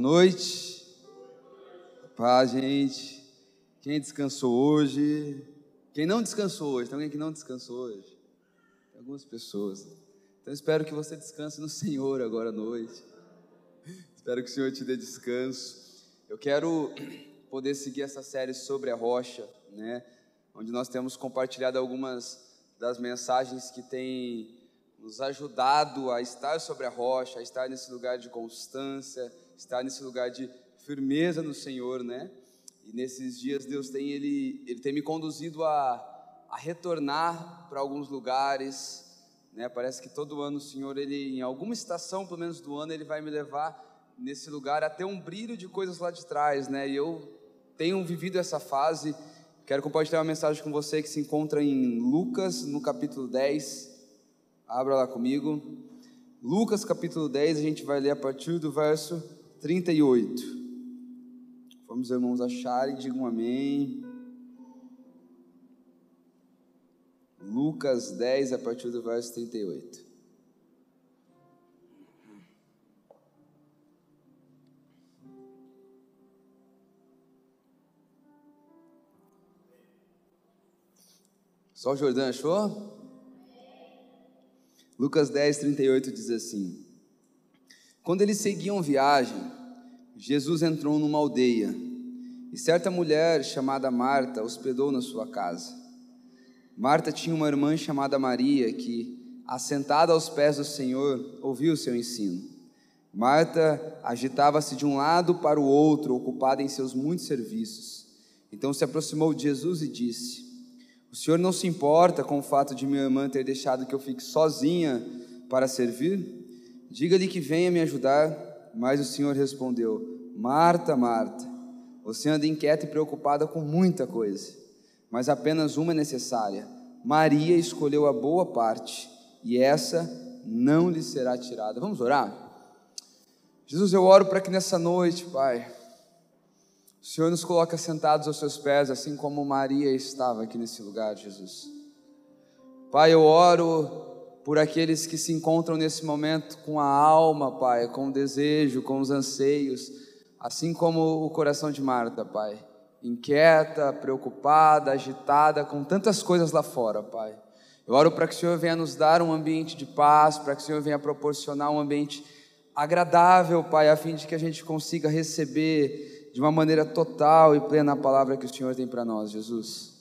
Boa noite. Paz, gente. Quem descansou hoje? Quem não descansou hoje? Tem alguém que não descansou hoje? Tem algumas pessoas. Então espero que você descanse no Senhor agora à noite. Espero que o Senhor te dê descanso. Eu quero poder seguir essa série sobre a rocha, né? Onde nós temos compartilhado algumas das mensagens que têm nos ajudado a estar sobre a rocha, a estar nesse lugar de constância, estar nesse lugar de firmeza no Senhor, né? E nesses dias Deus tem ele, ele tem me conduzido a, a retornar para alguns lugares, né? Parece que todo ano o Senhor ele em alguma estação, pelo menos do ano, ele vai me levar nesse lugar a ter um brilho de coisas lá de trás, né? E eu tenho vivido essa fase. Quero compartilhar uma mensagem com você que se encontra em Lucas, no capítulo 10. Abra lá comigo. Lucas capítulo 10, a gente vai ler a partir do verso 38. Vamos, irmãos, acharem, digam amém. Lucas 10, a partir do verso 38. Só o Jordão achou? Lucas 10, 38 diz assim: Quando eles seguiam viagem, Jesus entrou numa aldeia e certa mulher chamada Marta hospedou na sua casa. Marta tinha uma irmã chamada Maria que, assentada aos pés do Senhor, ouvia o seu ensino. Marta agitava-se de um lado para o outro, ocupada em seus muitos serviços. Então se aproximou de Jesus e disse: O Senhor não se importa com o fato de minha irmã ter deixado que eu fique sozinha para servir? Diga-lhe que venha me ajudar. Mas o Senhor respondeu: Marta, Marta, você anda inquieta e preocupada com muita coisa, mas apenas uma é necessária. Maria escolheu a boa parte, e essa não lhe será tirada. Vamos orar? Jesus, eu oro para que nessa noite, Pai, o Senhor nos coloque sentados aos seus pés, assim como Maria estava aqui nesse lugar, Jesus. Pai, eu oro por aqueles que se encontram nesse momento com a alma, Pai, com o desejo, com os anseios, assim como o coração de Marta, Pai, inquieta, preocupada, agitada, com tantas coisas lá fora, Pai. Eu oro para que o Senhor venha nos dar um ambiente de paz, para que o Senhor venha proporcionar um ambiente agradável, Pai, a fim de que a gente consiga receber de uma maneira total e plena a palavra que o Senhor tem para nós, Jesus.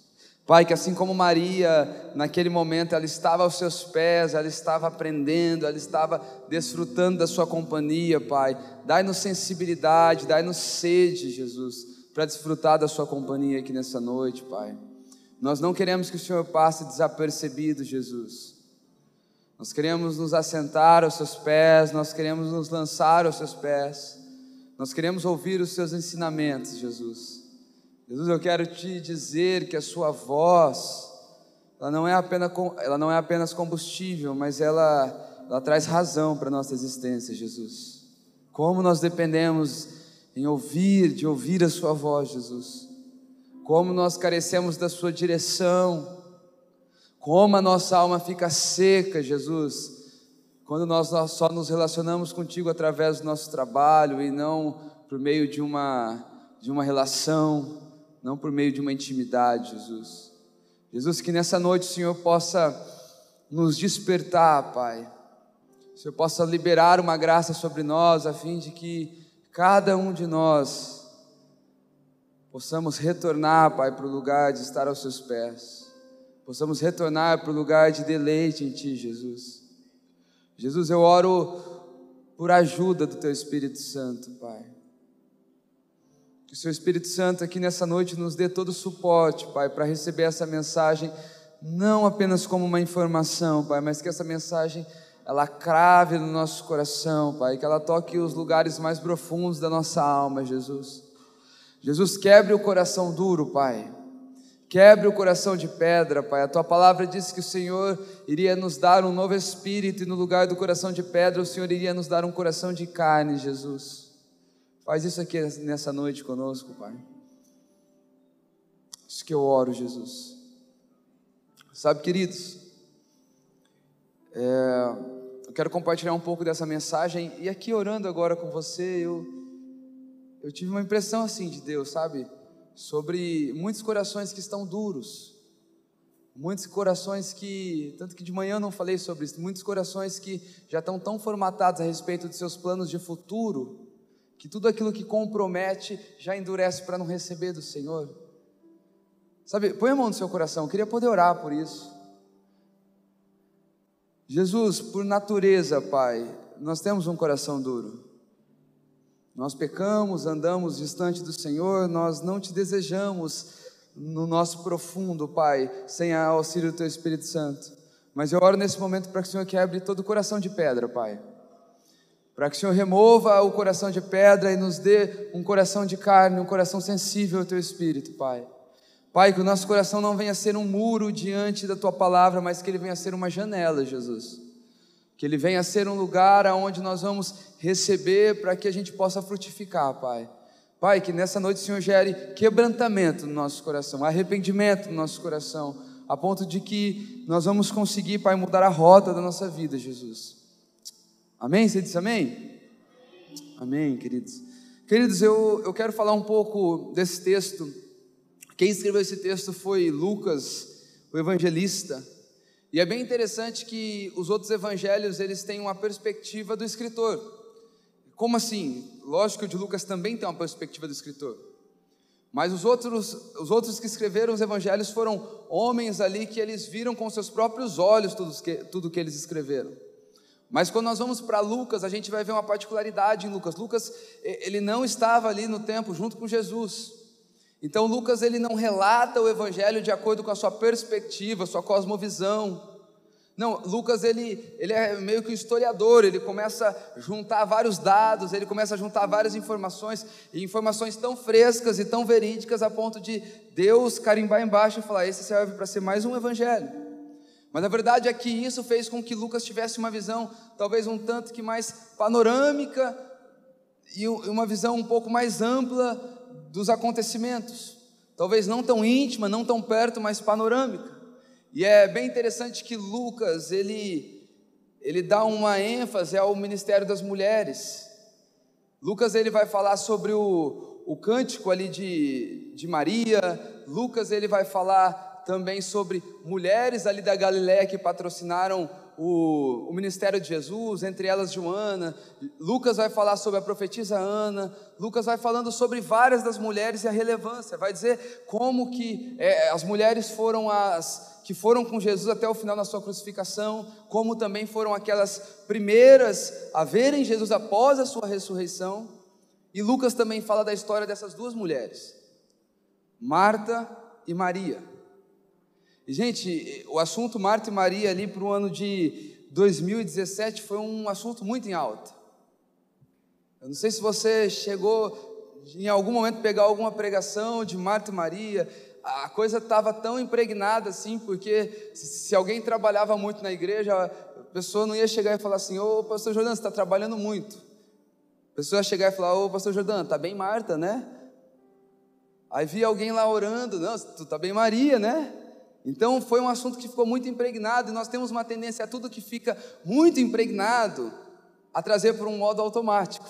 Pai, que assim como Maria, naquele momento, ela estava aos seus pés, ela estava aprendendo, ela estava desfrutando da sua companhia, Pai. Dai-nos sensibilidade, dai-nos sede, Jesus, para desfrutar da sua companhia aqui nessa noite, Pai. Nós não queremos que o Senhor passe desapercebido, Jesus. Nós queremos nos assentar aos seus pés, nós queremos nos lançar aos seus pés. Nós queremos ouvir os seus ensinamentos, Jesus. Jesus, eu quero te dizer que a sua voz, ela não é apenas, ela não é apenas combustível, mas ela, ela traz razão para a nossa existência, Jesus. Como nós dependemos em ouvir, de ouvir a sua voz, Jesus. Como nós carecemos da sua direção. Como a nossa alma fica seca, Jesus, quando nós, só nos relacionamos contigo através do nosso trabalho e não por meio de uma, de uma relação não por meio de uma intimidade, Jesus. Jesus, que nessa noite o Senhor possa nos despertar, Pai. O Senhor possa liberar uma graça sobre nós, a fim de que cada um de nós possamos retornar, Pai, para o lugar de estar aos Seus pés. Possamos retornar para o lugar de deleite em Ti, Jesus. Jesus, eu oro por ajuda do Teu Espírito Santo, Pai. Que o Seu Espírito Santo aqui nessa noite nos dê todo o suporte, Pai, para receber essa mensagem, não apenas como uma informação, Pai, mas que essa mensagem ela crave no nosso coração, Pai, que ela toque os lugares mais profundos da nossa alma, Jesus. Jesus, quebre o coração duro, Pai. Quebre o coração de pedra, Pai. A tua palavra diz que o Senhor iria nos dar um novo espírito e no lugar do coração de pedra, o Senhor iria nos dar um coração de carne, Jesus. Faz isso aqui nessa noite conosco, Pai. Isso que eu oro, Jesus. Sabe, queridos, é, eu quero compartilhar um pouco dessa mensagem e aqui orando agora com você, eu, eu tive uma impressão assim de Deus, sabe? Sobre muitos corações que estão duros. Muitos corações que, tanto que de manhã eu não falei sobre isso, muitos corações que já estão tão formatados a respeito de seus planos de futuro, que tudo aquilo que compromete já endurece para não receber do Senhor. Sabe, põe a mão no seu coração, eu queria poder orar por isso. Jesus, por natureza, Pai, nós temos um coração duro. Nós pecamos, andamos distante do Senhor, nós não te desejamos no nosso profundo, Pai, sem a auxílio do Teu Espírito Santo. Mas eu oro nesse momento para que o Senhor quebre todo o coração de pedra, Pai. Para que o Senhor remova o coração de pedra e nos dê um coração de carne, um coração sensível ao Teu Espírito, Pai. Pai, que o nosso coração não venha a ser um muro diante da tua palavra, mas que ele venha a ser uma janela, Jesus. Que ele venha a ser um lugar aonde nós vamos receber para que a gente possa frutificar, Pai. Pai, que nessa noite o Senhor gere quebrantamento no nosso coração, arrependimento no nosso coração, a ponto de que nós vamos conseguir, Pai, mudar a rota da nossa vida, Jesus. Amém? Você disse amém? Amém, queridos. Queridos, eu, eu quero falar um pouco desse texto quem escreveu esse texto foi Lucas, o evangelista. E é bem interessante que os outros evangelhos eles têm uma perspectiva do escritor. Como assim? Lógico que o de Lucas também tem uma perspectiva do escritor. Mas os outros, os outros que escreveram os evangelhos foram homens ali que eles viram com seus próprios olhos tudo que, tudo que eles escreveram. Mas quando nós vamos para Lucas, a gente vai ver uma particularidade em Lucas. Lucas, ele não estava ali no tempo junto com Jesus. Então Lucas ele não relata o evangelho de acordo com a sua perspectiva, sua cosmovisão. Não, Lucas ele, ele é meio que um historiador, ele começa a juntar vários dados, ele começa a juntar várias informações, e informações tão frescas e tão verídicas a ponto de Deus carimbar embaixo e falar: esse serve para ser mais um evangelho. Mas a verdade é que isso fez com que Lucas tivesse uma visão talvez um tanto que mais panorâmica e uma visão um pouco mais ampla dos acontecimentos, talvez não tão íntima, não tão perto, mas panorâmica. E é bem interessante que Lucas, ele ele dá uma ênfase ao ministério das mulheres. Lucas ele vai falar sobre o, o cântico ali de, de Maria, Lucas ele vai falar também sobre mulheres ali da Galiléia que patrocinaram o, o, ministério de Jesus, entre elas Joana, Lucas vai falar sobre a profetisa Ana, Lucas vai falando sobre várias das mulheres e a relevância, vai dizer como que é, as mulheres foram as que foram com Jesus até o final da sua crucificação, como também foram aquelas primeiras a verem Jesus após a sua ressurreição, e Lucas também fala da história dessas duas mulheres, Marta e Maria. Gente, o assunto Marta e Maria ali para o ano de 2017 foi um assunto muito em alta. Eu não sei se você chegou em algum momento pegar alguma pregação de Marta e Maria, a coisa estava tão impregnada assim, porque se, alguém trabalhava muito na igreja, a pessoa não ia chegar e falar assim: Ô pastor Jordão, você está trabalhando muito. A pessoa ia chegar e falar: Ô pastor Jordão, está bem Marta, né? Aí via alguém lá orando: Não, tu está bem Maria, né? Então foi um assunto que ficou muito impregnado e nós temos uma tendência a tudo que fica muito impregnado a trazer por um modo automático.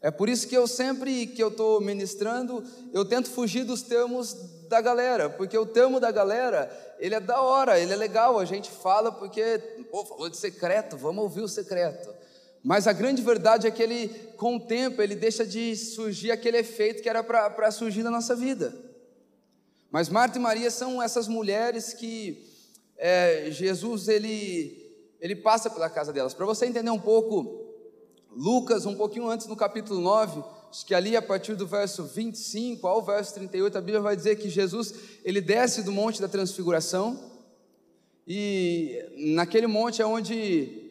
É por isso que eu sempre que eu estou ministrando, eu tento fugir dos termos da galera, porque o termo da galera, ele é da hora, ele é legal, a gente fala porque, pô, falou de secreto, vamos ouvir o secreto. Mas a grande verdade é que ele, com o tempo, ele deixa de surgir aquele efeito que era para surgir na nossa vida. Mas Marta e Maria são essas mulheres que é, Jesus ele, ele passa pela casa delas. Para você entender um pouco, Lucas, um pouquinho antes no capítulo 9, acho que ali a partir do verso 25 ao verso 38, a Bíblia vai dizer que Jesus ele desce do monte da transfiguração e naquele monte é onde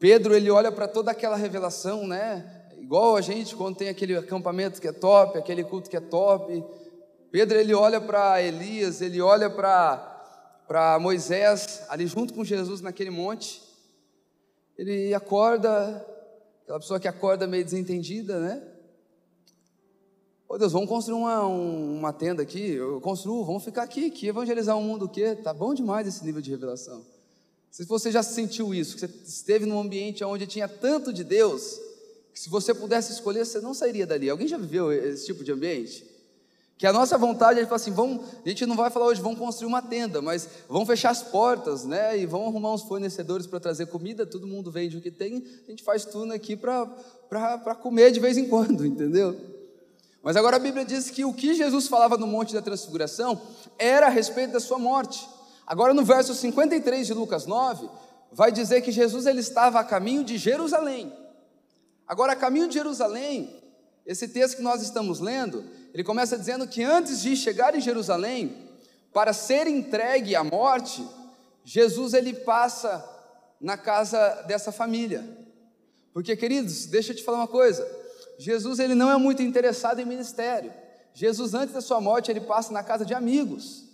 Pedro ele olha para toda aquela revelação, né? Igual a gente quando tem aquele acampamento que é top, aquele culto que é top, Pedro ele olha para Elias, ele olha para Moisés, ali junto com Jesus naquele monte. Ele acorda, aquela pessoa que acorda meio desentendida, né? Ô Deus, vamos construir uma, uma tenda aqui, eu construo, vamos ficar aqui, que evangelizar o mundo o quê? Tá bom demais esse nível de revelação. Se você já sentiu isso, que você esteve num ambiente onde tinha tanto de Deus, Se você pudesse escolher, você não sairia dali. Alguém já viveu esse tipo de ambiente? Que a nossa vontade é falar assim, vamos, a gente não vai falar hoje, vamos construir uma tenda, mas vamos fechar as portas, né? E vamos arrumar uns fornecedores para trazer comida, todo mundo vende o que tem, a gente faz tudo aqui para comer de vez em quando, entendeu? Mas agora a Bíblia diz que o que Jesus falava no Monte da Transfiguração era a respeito da sua morte. Agora no verso 53 de Lucas 9, vai dizer que Jesus ele estava a caminho de Jerusalém. Agora, a caminho de Jerusalém, esse texto que nós estamos lendo, ele começa dizendo que antes de chegar em Jerusalém, para ser entregue à morte, Jesus ele passa na casa dessa família. Porque, queridos, deixa eu te falar uma coisa. Jesus ele não é muito interessado em ministério. Jesus antes da sua morte ele passa na casa de amigos.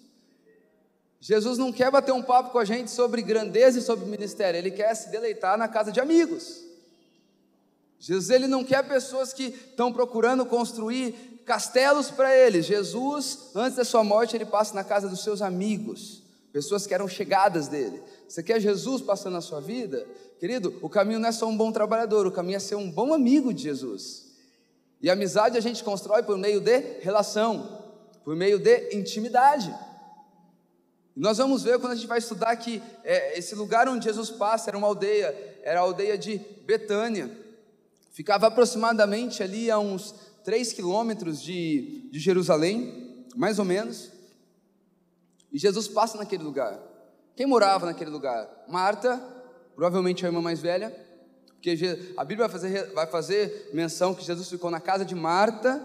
Jesus não quer bater um papo com a gente sobre grandeza e sobre ministério, ele quer se deleitar na casa de amigos. Jesus ele não quer pessoas que estão procurando construir castelos para ele. Jesus, antes da sua morte, ele passa na casa dos seus amigos, pessoas que eram chegadas dele. Você quer Jesus passando na sua vida? Querido, o caminho não é só um bom trabalhador, o caminho é ser um bom amigo de Jesus. E amizade a gente constrói por meio de relação, por meio de intimidade. Nós vamos ver quando a gente vai estudar que é, esse lugar onde Jesus passa era uma aldeia, era a aldeia de Betânia. Ficava aproximadamente ali a uns 3 quilômetros de, de Jerusalém, mais ou menos. E Jesus passa naquele lugar. Quem morava naquele lugar? Marta, provavelmente a irmã mais velha, porque a Bíblia vai fazer, vai fazer menção que Jesus ficou na casa de Marta.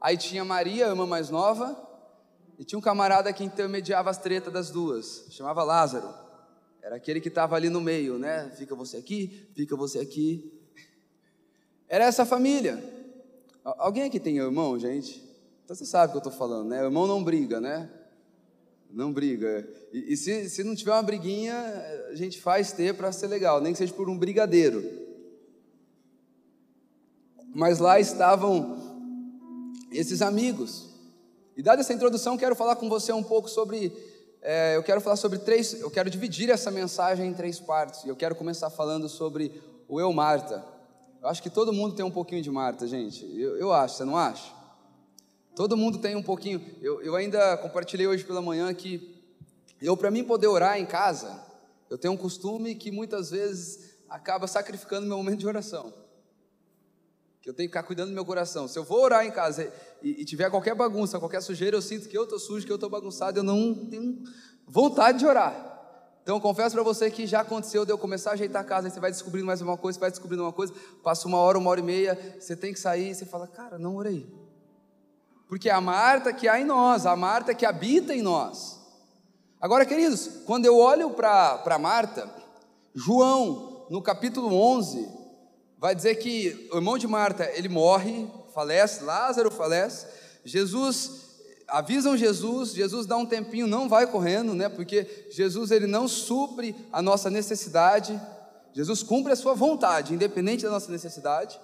Aí tinha Maria, a irmã mais nova, e tinha um camarada que intermediava as tretas das duas, chamava Lázaro. Era aquele que estava ali no meio, né? Fica você aqui, fica você aqui. Era essa família. Alguém aqui tem irmão, gente? Então você sabe o que eu estou falando, né? O irmão não briga, né? Não briga. E, e se, se não tiver uma briguinha, a gente faz ter para ser legal, nem que seja por um brigadeiro. Mas lá estavam esses amigos. E dada essa introdução, quero falar com você um pouco sobre. É, eu quero falar sobre três. Eu quero dividir essa mensagem em três partes. E eu quero começar falando sobre o eu Marta. Eu acho que todo mundo tem um pouquinho de Marta, gente. Eu, eu acho, você não acha? Todo mundo tem um pouquinho. Eu, eu ainda compartilhei hoje pela manhã que eu, para mim poder orar em casa, eu tenho um costume que muitas vezes acaba sacrificando meu momento de oração que eu tenho que ficar cuidando do meu coração. Se eu vou orar em casa e, e tiver qualquer bagunça, qualquer sujeira, eu sinto que eu estou sujo, que eu estou bagunçado, eu não tenho vontade de orar. Então, eu confesso para você que já aconteceu de eu começar a ajeitar a casa, e você vai descobrindo mais uma coisa, você vai descobrindo uma coisa, passa uma hora, uma hora e meia, você tem que sair, você fala, cara, não orei. Porque é a Marta que há em nós, a Marta que habita em nós. Agora, queridos, quando eu olho para Marta, João, no capítulo 11, vai dizer que o irmão de Marta, ele morre, falece, Lázaro falece, Jesus, avisam Jesus, Jesus dá um tempinho, não vai correndo, né, porque Jesus ele não supre a nossa necessidade, Jesus cumpre a sua vontade, independente da nossa necessidade,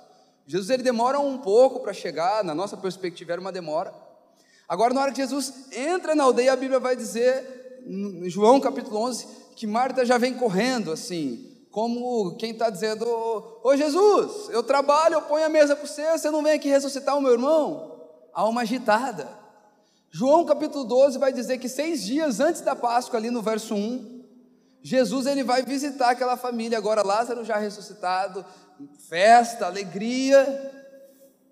Jesus ele demora um pouco para chegar, na nossa perspectiva era uma demora, agora na hora que Jesus entra na aldeia, a Bíblia vai dizer, em João capítulo 11, que Marta já vem correndo, assim, como quem está dizendo: Ô Jesus, eu trabalho, eu ponho a mesa para você, você não vem aqui ressuscitar o meu irmão? Uma agitada. João capítulo 12 vai dizer que seis dias antes da Páscoa, ali no verso 1, Jesus ele vai visitar aquela família. Agora, Lázaro já ressuscitado, festa, alegria.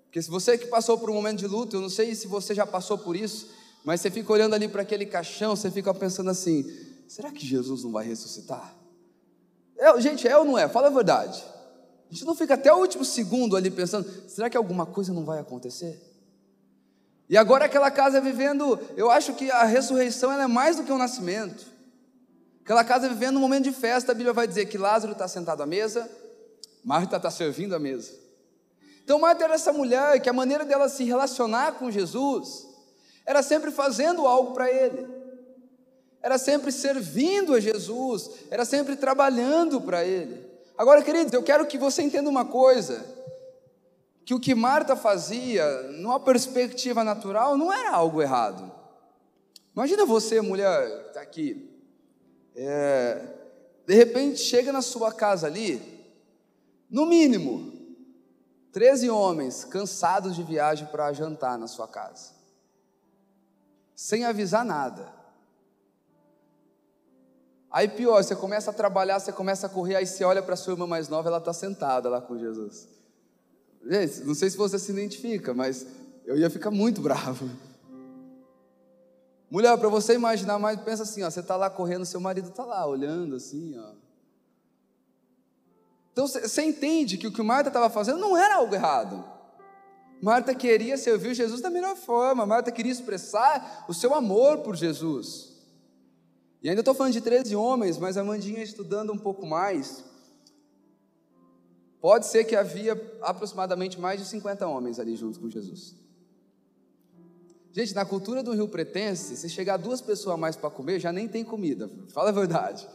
Porque se você que passou por um momento de luto, eu não sei se você já passou por isso, mas você fica olhando ali para aquele caixão, você fica pensando assim: será que Jesus não vai ressuscitar? É, gente, é ou não é? Fala a verdade. A gente não fica até o último segundo ali pensando: será que alguma coisa não vai acontecer? E agora aquela casa vivendo, eu acho que a ressurreição é mais do que um nascimento. Aquela casa vivendo um momento de festa, a Bíblia vai dizer que Lázaro está sentado à mesa, Marta está servindo à mesa. Então Marta era essa mulher que a maneira dela se relacionar com Jesus era sempre fazendo algo para ele era sempre servindo a Jesus, era sempre trabalhando para Ele. Agora, queridos, eu quero que você entenda uma coisa: que o que Marta fazia, numa perspectiva natural, não era algo errado. Imagina você, mulher, está aqui, é, de repente chega na sua casa ali, No mínimo, 13 homens cansados de viagem para jantar na sua casa, sem avisar nada. Aí pior, você começa a trabalhar, você começa a correr, aí você olha para sua irmã mais nova, ela está sentada lá com Jesus. Gente, não sei se você se identifica, mas eu ia ficar muito bravo. Mulher, para você imaginar mais, pensa assim, ó, você está lá correndo, seu marido está lá olhando assim, ó. Então você entende que o que Marta estava fazendo não era algo errado. Marta queria servir Jesus da melhor forma, Marta queria expressar o seu amor por Jesus. E ainda estou falando de 13 homens, mas a Mandinha estudando um pouco mais, pode ser que havia aproximadamente mais de 50 homens ali junto com Jesus. Gente, na cultura do Rio Pretense, se chegar duas pessoas a mais para comer, já nem tem comida, fala a verdade.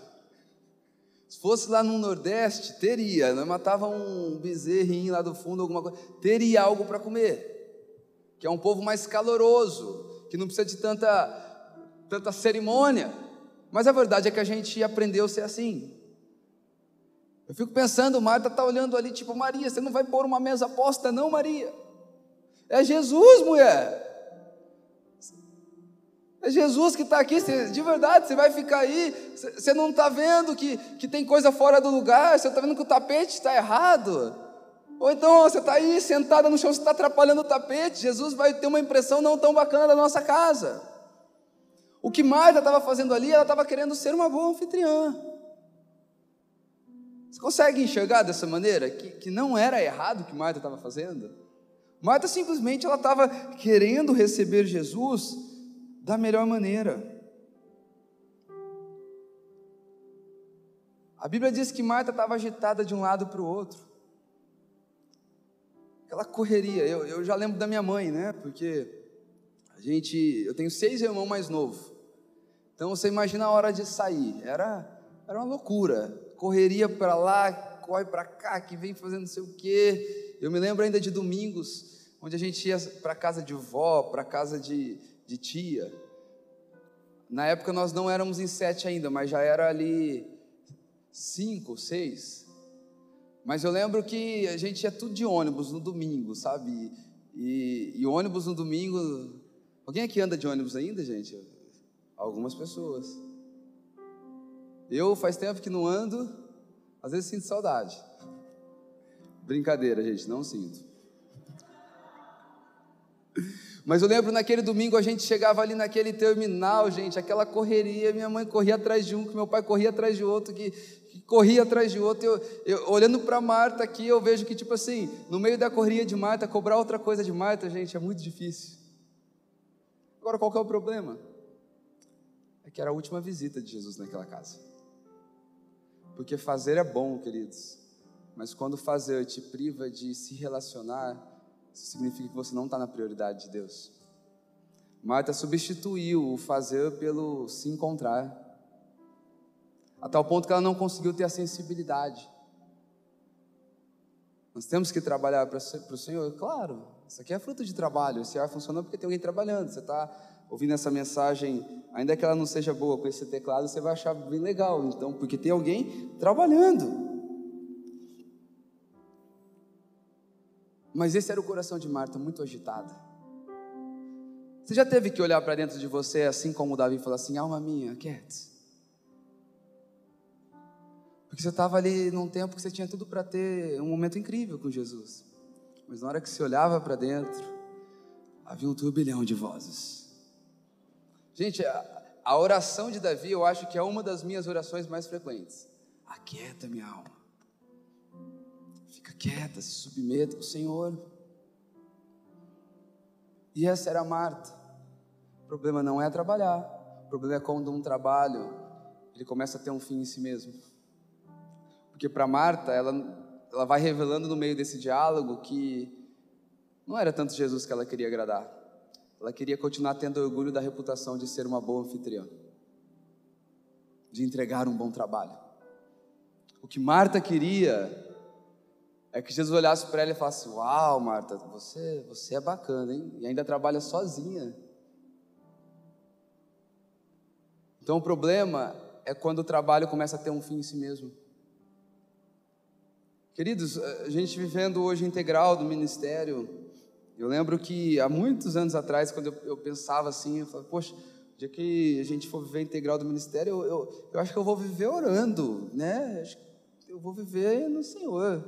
Se fosse lá no Nordeste, teria, nós matava um bezerrinho lá do fundo, alguma coisa, teria algo para comer, que é um povo mais caloroso, que não precisa de tanta, tanta cerimônia, mas a verdade é que a gente aprendeu a ser assim. Eu fico pensando, Marta está olhando ali, tipo, Maria, você não vai pôr uma mesa posta, não, Maria? É Jesus, mulher. É Jesus que está aqui, de verdade, você vai ficar aí, você não está vendo que, que tem coisa fora do lugar, você está vendo que o tapete está errado. Ou então você está aí sentada no chão, você está atrapalhando o tapete, Jesus vai ter uma impressão não tão bacana da nossa casa. O que Marta estava fazendo ali, ela estava querendo ser uma boa anfitriã. Você consegue enxergar dessa maneira que, que não era errado o que Marta estava fazendo? Marta simplesmente ela estava querendo receber Jesus da melhor maneira. A Bíblia diz que Marta estava agitada de um lado para o outro. Aquela correria. Eu, eu já lembro da minha mãe, né? Porque a gente, eu tenho seis irmãos mais novos. Então você imagina a hora de sair. Era, era uma loucura. Correria para lá, corre para cá, que vem fazendo não sei o quê. Eu me lembro ainda de domingos, onde a gente ia para casa de vó, para casa de, de tia. Na época nós não éramos em sete ainda, mas já era ali cinco, seis. Mas eu lembro que a gente ia tudo de ônibus no domingo, sabe? E, e ônibus no domingo. Alguém aqui anda de ônibus ainda, gente? Algumas pessoas. Eu faz tempo que não ando, às vezes sinto saudade. Brincadeira, gente, não sinto. Mas eu lembro naquele domingo a gente chegava ali naquele terminal, gente, aquela correria, minha mãe corria atrás de um, que meu pai corria atrás de outro, que, que corria atrás de outro. Eu, eu olhando para Marta aqui, eu vejo que, tipo assim, no meio da correria de Marta, cobrar outra coisa de Marta, gente, é muito difícil. Agora, qual que é o problema? É que era a última visita de Jesus naquela casa. Porque fazer é bom, queridos, mas quando fazer te priva de se relacionar, isso significa que você não está na prioridade de Deus. Marta substituiu o fazer pelo se encontrar, a tal ponto que ela não conseguiu ter a sensibilidade. Nós temos que trabalhar para o Senhor, claro, isso aqui é fruto de trabalho, esse ar funciona porque tem alguém trabalhando, você está ouvindo essa mensagem, ainda que ela não seja boa com esse teclado, você vai achar bem legal, então, porque tem alguém trabalhando. Mas esse era o coração de Marta, muito agitado. Você já teve que olhar para dentro de você, assim como Davi, e falar assim: alma minha, quiete. Porque você estava ali num tempo que você tinha tudo para ter um momento incrível com Jesus. Mas na hora que você olhava para dentro, havia um turbilhão de vozes. Gente, a, a oração de Davi eu acho que é uma das minhas orações mais frequentes. Aquieta minha alma quieta, se submeta ao Senhor. E essa era Marta. O problema não é trabalhar, o problema é quando um trabalho ele começa a ter um fim em si mesmo. Porque para Marta, ela, ela vai revelando no meio desse diálogo que não era tanto Jesus que ela queria agradar. Ela queria continuar tendo orgulho da reputação de ser uma boa anfitriã, de entregar um bom trabalho. O que Marta queria é que Jesus olhasse para ela e falasse: Uau, Marta, você, você é bacana, hein? E ainda trabalha sozinha. Então o problema é quando o trabalho começa a ter um fim em si mesmo. Queridos, a gente vivendo hoje integral do ministério, eu lembro que há muitos anos atrás, quando eu, eu pensava assim, eu falava, poxa, o dia que a gente for viver integral do ministério, eu, eu, eu acho que eu vou viver orando, né? Eu vou viver no Senhor.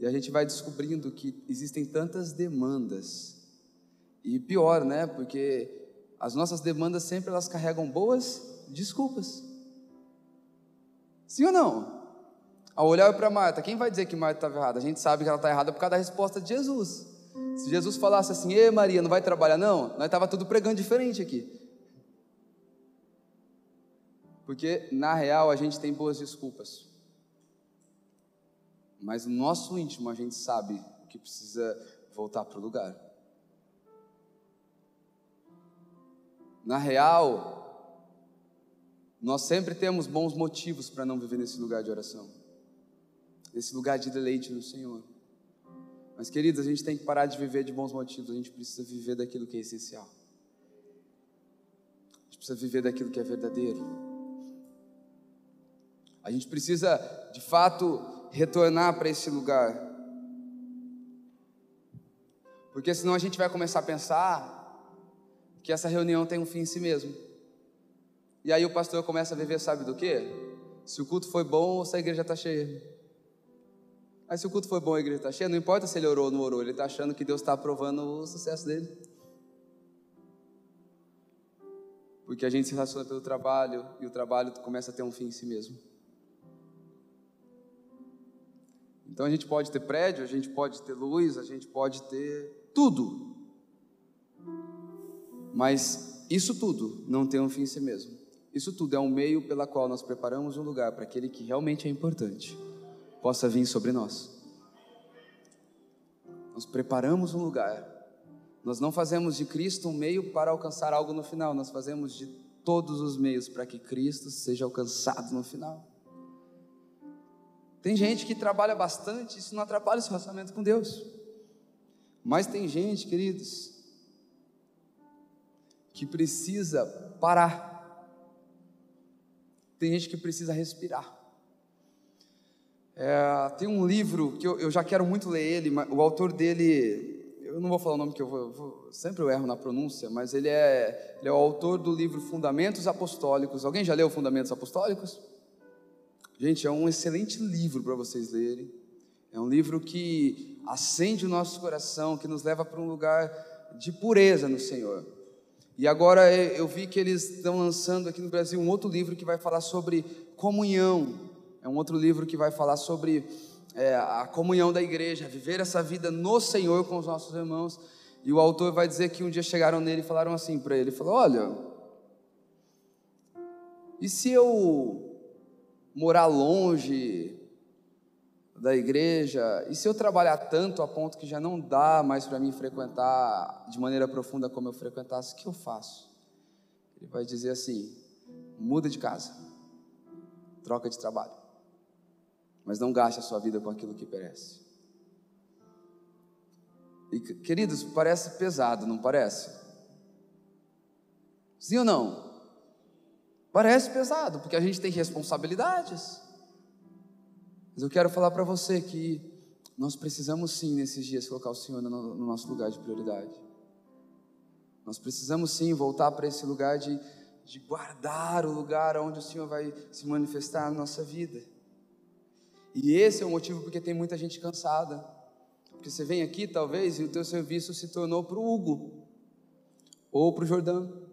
E a gente vai descobrindo que existem tantas demandas. E pior, né? Porque as nossas demandas sempre elas carregam boas desculpas. Sim ou não? Ao olhar para Marta, quem vai dizer que Marta estava errada? A gente sabe que ela está errada por causa da resposta de Jesus. Se Jesus falasse assim, ei Maria, não vai trabalhar não? Nós estava tudo pregando diferente aqui. Porque na real a gente tem boas desculpas. Mas no nosso íntimo a gente sabe que precisa voltar para o lugar. Na real, nós sempre temos bons motivos para não viver nesse lugar de oração, nesse lugar de deleite no Senhor. Mas, queridos, a gente tem que parar de viver de bons motivos, a gente precisa viver daquilo que é essencial. A gente precisa viver daquilo que é verdadeiro. A gente precisa, de fato, retornar para esse lugar. Porque senão a gente vai começar a pensar que essa reunião tem um fim em si mesmo. E aí o pastor começa a viver, sabe do quê? Se o culto foi bom se a igreja está cheia. Mas se o culto foi bom e a igreja está cheia, não importa se ele orou ou não orou, ele está achando que Deus está aprovando o sucesso dele. Porque a gente se relaciona pelo trabalho e o trabalho começa a ter um fim em si mesmo. Então a gente pode ter prédio, a gente pode ter luz, a gente pode ter tudo. Mas isso tudo não tem um fim em si mesmo. Isso tudo é um meio pela qual nós preparamos um lugar para aquele que realmente é importante possa vir sobre nós. Nós preparamos um lugar. Nós não fazemos de Cristo um meio para alcançar algo no final, nós fazemos de todos os meios para que Cristo seja alcançado no final. Tem gente que trabalha bastante, isso não atrapalha o seu relacionamento com Deus. Mas tem gente, queridos, que precisa parar tem gente que precisa respirar. É, tem um livro que eu, eu, já quero muito ler ele, o autor dele, eu não vou falar o nome que eu vou, vou sempre eu erro na pronúncia, mas ele é, ele é o autor do livro Fundamentos Apostólicos. Alguém já leu Fundamentos Apostólicos? Gente, é um excelente livro para vocês lerem. É um livro que acende o nosso coração, que nos leva para um lugar de pureza no Senhor. E agora eu vi que eles estão lançando aqui no Brasil um outro livro que vai falar sobre comunhão. É um outro livro que vai falar sobre é, a comunhão da igreja, viver essa vida no Senhor com os nossos irmãos. E o autor vai dizer que um dia chegaram nele e falaram assim para ele: falou, Olha, e se eu morar longe da igreja, e se eu trabalhar tanto a ponto que já não dá mais para mim frequentar de maneira profunda como eu frequentasse, o que eu faço? Ele vai dizer assim: muda de casa, troca de trabalho, mas não gaste a sua vida com aquilo que perece. E, queridos, parece pesado, não parece? Sim ou não? Parece pesado, porque a gente tem responsabilidades. Mas eu quero falar para você que nós precisamos sim, nesses dias, colocar o Senhor no, no nosso lugar de prioridade. Nós precisamos sim voltar para esse lugar de, de guardar o lugar onde o Senhor vai se manifestar na nossa vida. E esse é o motivo porque tem muita gente cansada. Porque você vem aqui, talvez, e o teu serviço se tornou para o Hugo, ou para o Jordão,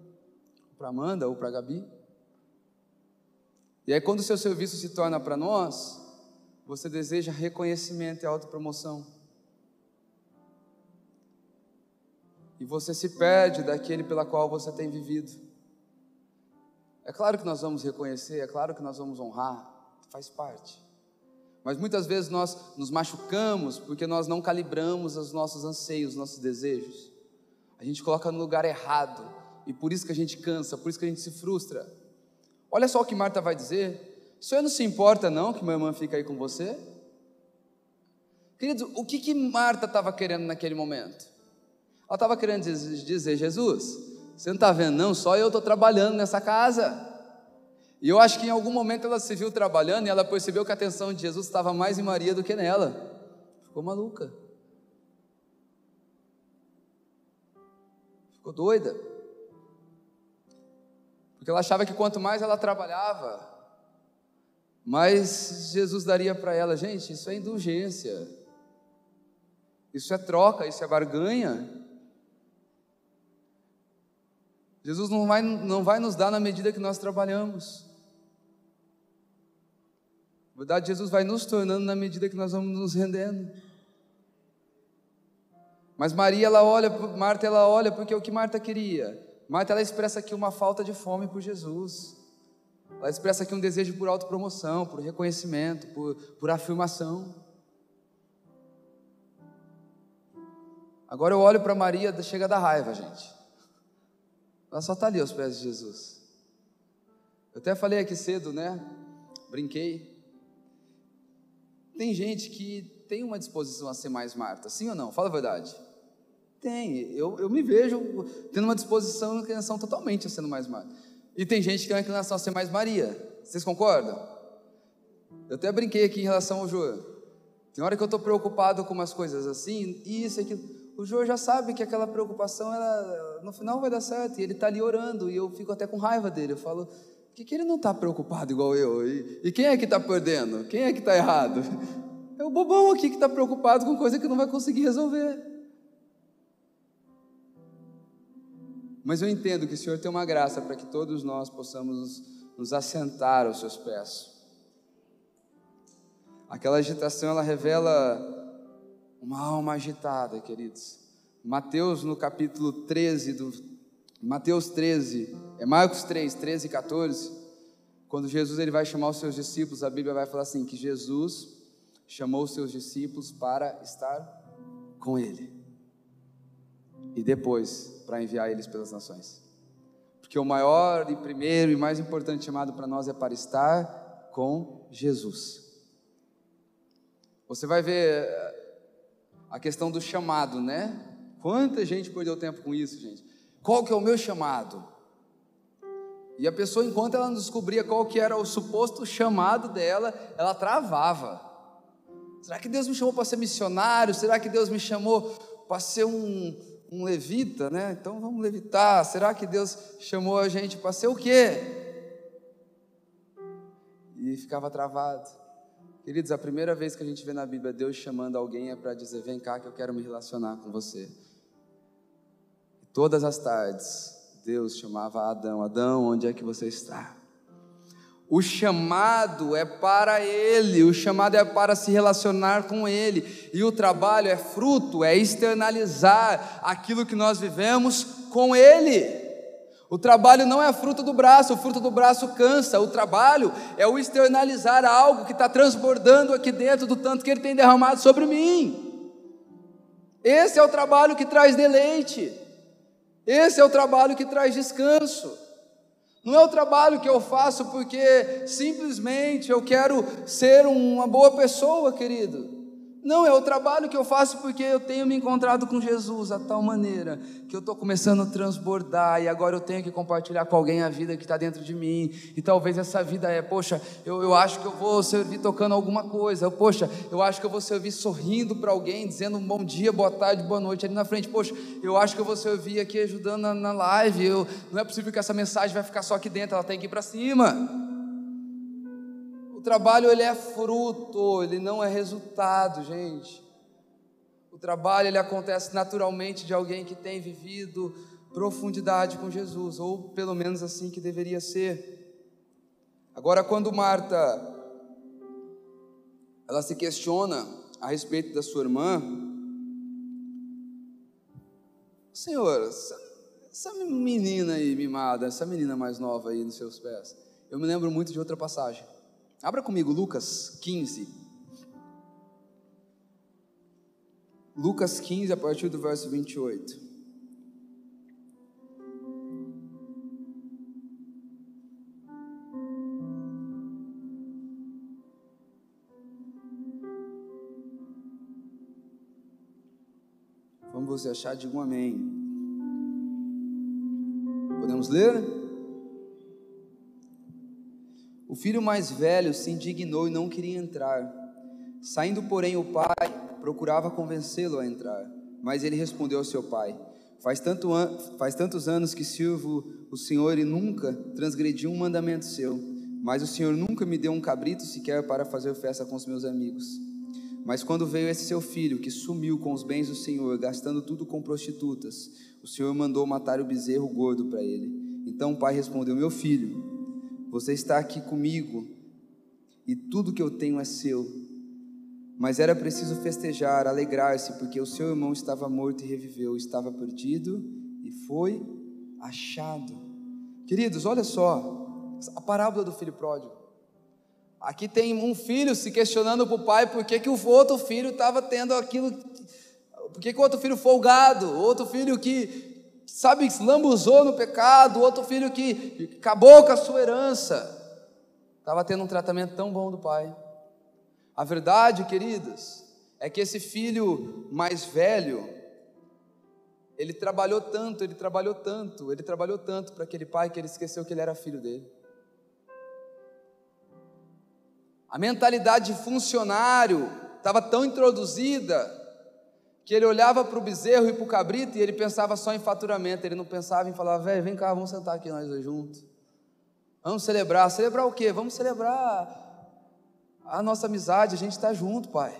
para Amanda, ou para Gabi. E aí, quando o seu serviço se torna para nós, você deseja reconhecimento e autopromoção. E você se perde daquele pela qual você tem vivido. É claro que nós vamos reconhecer, é claro que nós vamos honrar, faz parte. Mas muitas vezes nós nos machucamos porque nós não calibramos os nossos anseios, os nossos desejos. A gente coloca no lugar errado e por isso que a gente cansa, por isso que a gente se frustra. Olha só o que Marta vai dizer: o senhor não se importa, não, que minha irmã fica aí com você? Queridos, o que, que Marta estava querendo naquele momento? Ela estava querendo dizer, Jesus, você não está vendo, não? Só eu estou trabalhando nessa casa. E eu acho que em algum momento ela se viu trabalhando e ela percebeu que a atenção de Jesus estava mais em Maria do que nela. Ficou maluca. Ficou doida. Porque ela achava que quanto mais ela trabalhava, mais Jesus daria para ela. Gente, isso é indulgência. Isso é troca, isso é barganha. Jesus não vai, não vai nos dar na medida que nós trabalhamos. Na verdade, Jesus vai nos tornando na medida que nós vamos nos rendendo. Mas Maria, ela olha, Marta, ela olha, porque o que Marta queria? Marta, ela expressa aqui uma falta de fome por Jesus. Ela expressa aqui um desejo por autopromoção, por reconhecimento, por, por afirmação. Agora eu olho para Maria, chega da raiva, gente. Ela só está ali aos pés de Jesus. Eu até falei aqui cedo, né? Brinquei. Tem gente que tem uma disposição a ser mais Marta, sim ou não? Fala a verdade. Tem. Eu, eu me vejo tendo uma disposição e inclinação totalmente a sendo mais Marta. E tem gente que tem uma inclinação a ser mais Maria. Vocês concordam? Eu até brinquei aqui em relação ao João. Tem hora que eu estou preocupado com umas coisas assim, isso aquilo o João já sabe que aquela preocupação, ela, no final vai dar certo, e ele está ali orando, e eu fico até com raiva dele. Eu falo, que, que ele não está preocupado igual eu? E, e quem é que está perdendo? Quem é que está errado? É o bobão aqui que está preocupado com coisa que não vai conseguir resolver. Mas eu entendo que o Senhor tem uma graça para que todos nós possamos nos assentar aos seus pés. Aquela agitação, ela revela uma alma agitada, queridos. Mateus no capítulo 13 do Mateus 13, é Marcos 3, 13 e 14, quando Jesus ele vai chamar os seus discípulos, a Bíblia vai falar assim que Jesus chamou os seus discípulos para estar com ele. E depois para enviar eles pelas nações. Porque o maior e primeiro e mais importante chamado para nós é para estar com Jesus. Você vai ver a questão do chamado, né? Quanta gente perdeu tempo com isso, gente? Qual que é o meu chamado? E a pessoa, enquanto ela não descobria qual que era o suposto chamado dela, ela travava. Será que Deus me chamou para ser missionário? Será que Deus me chamou para ser um, um levita, né? Então vamos levitar. Será que Deus chamou a gente para ser o quê? E ficava travado. Queridos, a primeira vez que a gente vê na Bíblia Deus chamando alguém é para dizer: vem cá que eu quero me relacionar com você. E todas as tardes, Deus chamava Adão: Adão, onde é que você está? O chamado é para ele, o chamado é para se relacionar com ele, e o trabalho é fruto, é externalizar aquilo que nós vivemos com ele. O trabalho não é fruto do braço, o fruto do braço cansa. O trabalho é o externalizar algo que está transbordando aqui dentro do tanto que ele tem derramado sobre mim. Esse é o trabalho que traz deleite. Esse é o trabalho que traz descanso. Não é o trabalho que eu faço porque simplesmente eu quero ser uma boa pessoa, querido. Não, é o trabalho que eu faço porque eu tenho me encontrado com Jesus a tal maneira que eu estou começando a transbordar e agora eu tenho que compartilhar com alguém a vida que está dentro de mim. E talvez essa vida é, poxa, eu, eu acho que eu vou servir tocando alguma coisa. Poxa, eu acho que eu vou servir sorrindo para alguém, dizendo um bom dia, boa tarde, boa noite ali na frente. Poxa, eu acho que eu vou servir aqui ajudando na, na live. Eu, não é possível que essa mensagem vai ficar só aqui dentro, ela tem que ir para cima. O trabalho ele é fruto, ele não é resultado, gente. O trabalho ele acontece naturalmente de alguém que tem vivido profundidade com Jesus, ou pelo menos assim que deveria ser. Agora, quando Marta ela se questiona a respeito da sua irmã, Senhor, essa, essa menina aí mimada, essa menina mais nova aí nos seus pés, eu me lembro muito de outra passagem. Abra comigo Lucas 15. Lucas 15, a partir do verso 28. Vamos você achar, diga um amém. Podemos ler? O filho mais velho se indignou e não queria entrar. Saindo, porém, o pai procurava convencê-lo a entrar, mas ele respondeu ao seu pai: Faz, tanto an faz tantos anos que sirvo o Senhor e nunca transgredi um mandamento seu, mas o Senhor nunca me deu um cabrito sequer para fazer festa com os meus amigos. Mas quando veio esse seu filho, que sumiu com os bens do Senhor, gastando tudo com prostitutas, o Senhor mandou matar o bezerro gordo para ele. Então o pai respondeu: Meu filho, você está aqui comigo e tudo que eu tenho é seu. Mas era preciso festejar, alegrar-se, porque o seu irmão estava morto e reviveu, estava perdido e foi achado. Queridos, olha só, a parábola do filho pródigo. Aqui tem um filho se questionando para o pai por que, que o outro filho estava tendo aquilo, por que, que o outro filho folgado, outro filho que sabe, lambuzou no pecado, outro filho que acabou com a sua herança, estava tendo um tratamento tão bom do pai. A verdade, queridos, é que esse filho mais velho, ele trabalhou tanto, ele trabalhou tanto, ele trabalhou tanto para aquele pai que ele esqueceu que ele era filho dele. A mentalidade de funcionário estava tão introduzida que ele olhava para o bezerro e para o cabrito e ele pensava só em faturamento, ele não pensava em falar, velho, vem cá, vamos sentar aqui nós dois juntos. Vamos celebrar. Celebrar o quê? Vamos celebrar a nossa amizade, a gente está junto, pai.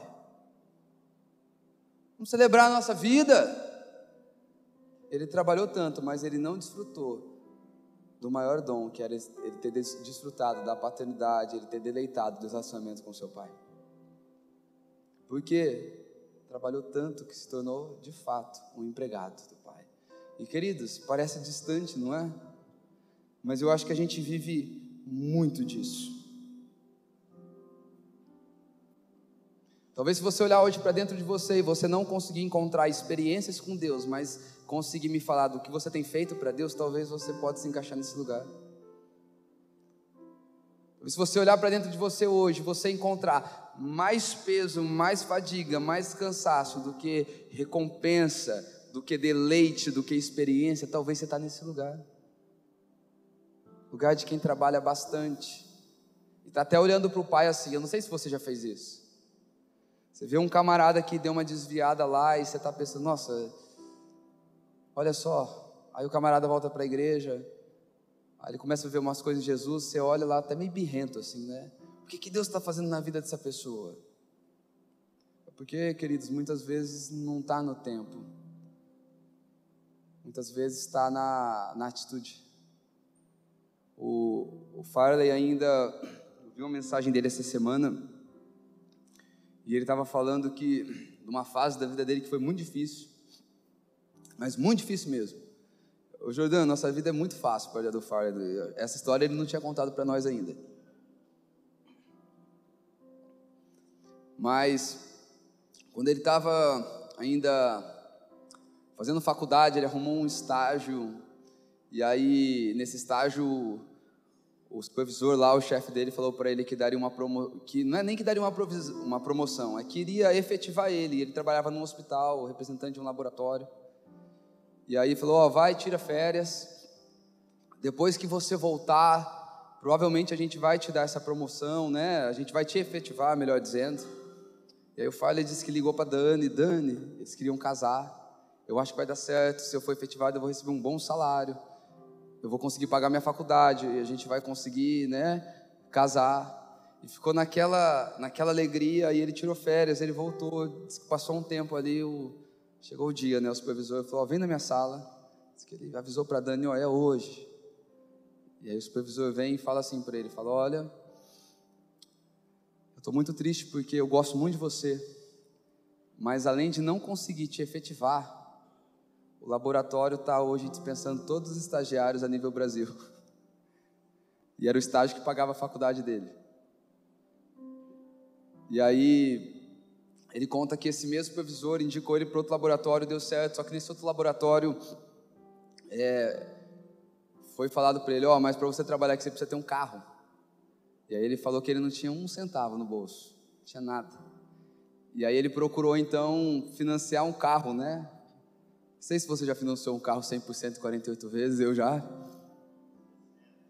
Vamos celebrar a nossa vida. Ele trabalhou tanto, mas ele não desfrutou do maior dom, que era ele ter desfrutado da paternidade, ele ter deleitado dos relacionamentos com seu pai. Por quê? Trabalhou tanto que se tornou, de fato, um empregado do Pai. E queridos, parece distante, não é? Mas eu acho que a gente vive muito disso. Talvez se você olhar hoje para dentro de você e você não conseguir encontrar experiências com Deus, mas conseguir me falar do que você tem feito para Deus, talvez você possa se encaixar nesse lugar. Se você olhar para dentro de você hoje, você encontrar mais peso, mais fadiga, mais cansaço do que recompensa, do que deleite, do que experiência, talvez você está nesse lugar. Lugar de quem trabalha bastante. E está até olhando para o pai assim. Eu não sei se você já fez isso. Você vê um camarada que deu uma desviada lá e você está pensando, nossa, olha só. Aí o camarada volta para a igreja, Aí ele começa a ver umas coisas de Jesus, você olha lá até meio birrento assim, né? Que, que Deus está fazendo na vida dessa pessoa? É porque, queridos, muitas vezes não está no tempo. Muitas vezes está na, na atitude. O, o Farley ainda, eu vi uma mensagem dele essa semana, e ele estava falando que, de uma fase da vida dele que foi muito difícil, mas muito difícil mesmo. O Jordão, nossa vida é muito fácil para o do Fire. Essa história ele não tinha contado para nós ainda. Mas quando ele estava ainda fazendo faculdade, ele arrumou um estágio e aí nesse estágio o supervisor lá, o chefe dele falou para ele que daria uma que não é nem que daria uma, uma promoção, é que iria efetivar ele. Ele trabalhava num hospital, representante de um laboratório. E aí falou: Ó, vai, tira férias. Depois que você voltar, provavelmente a gente vai te dar essa promoção, né? A gente vai te efetivar, melhor dizendo. E aí o Farley disse que ligou para Dani: Dani, eles queriam casar. Eu acho que vai dar certo. Se eu for efetivado, eu vou receber um bom salário. Eu vou conseguir pagar minha faculdade. E a gente vai conseguir, né? Casar. E ficou naquela, naquela alegria. E ele tirou férias, ele voltou. Disse passou um tempo ali. O, Chegou o dia, né? O supervisor falou: vem na minha sala. Diz que ele avisou para Dani: ó, é hoje. E aí o supervisor vem e fala assim para ele: fala, olha, eu estou muito triste porque eu gosto muito de você, mas além de não conseguir te efetivar, o laboratório está hoje dispensando todos os estagiários a nível Brasil. E era o estágio que pagava a faculdade dele. E aí ele conta que esse mesmo supervisor indicou ele para outro laboratório, deu certo, só que nesse outro laboratório é, foi falado para ele, ó, oh, mas para você trabalhar aqui você precisa ter um carro. E aí ele falou que ele não tinha um centavo no bolso, não tinha nada. E aí ele procurou então financiar um carro, né? Não sei se você já financiou um carro 100% 48 vezes, eu já.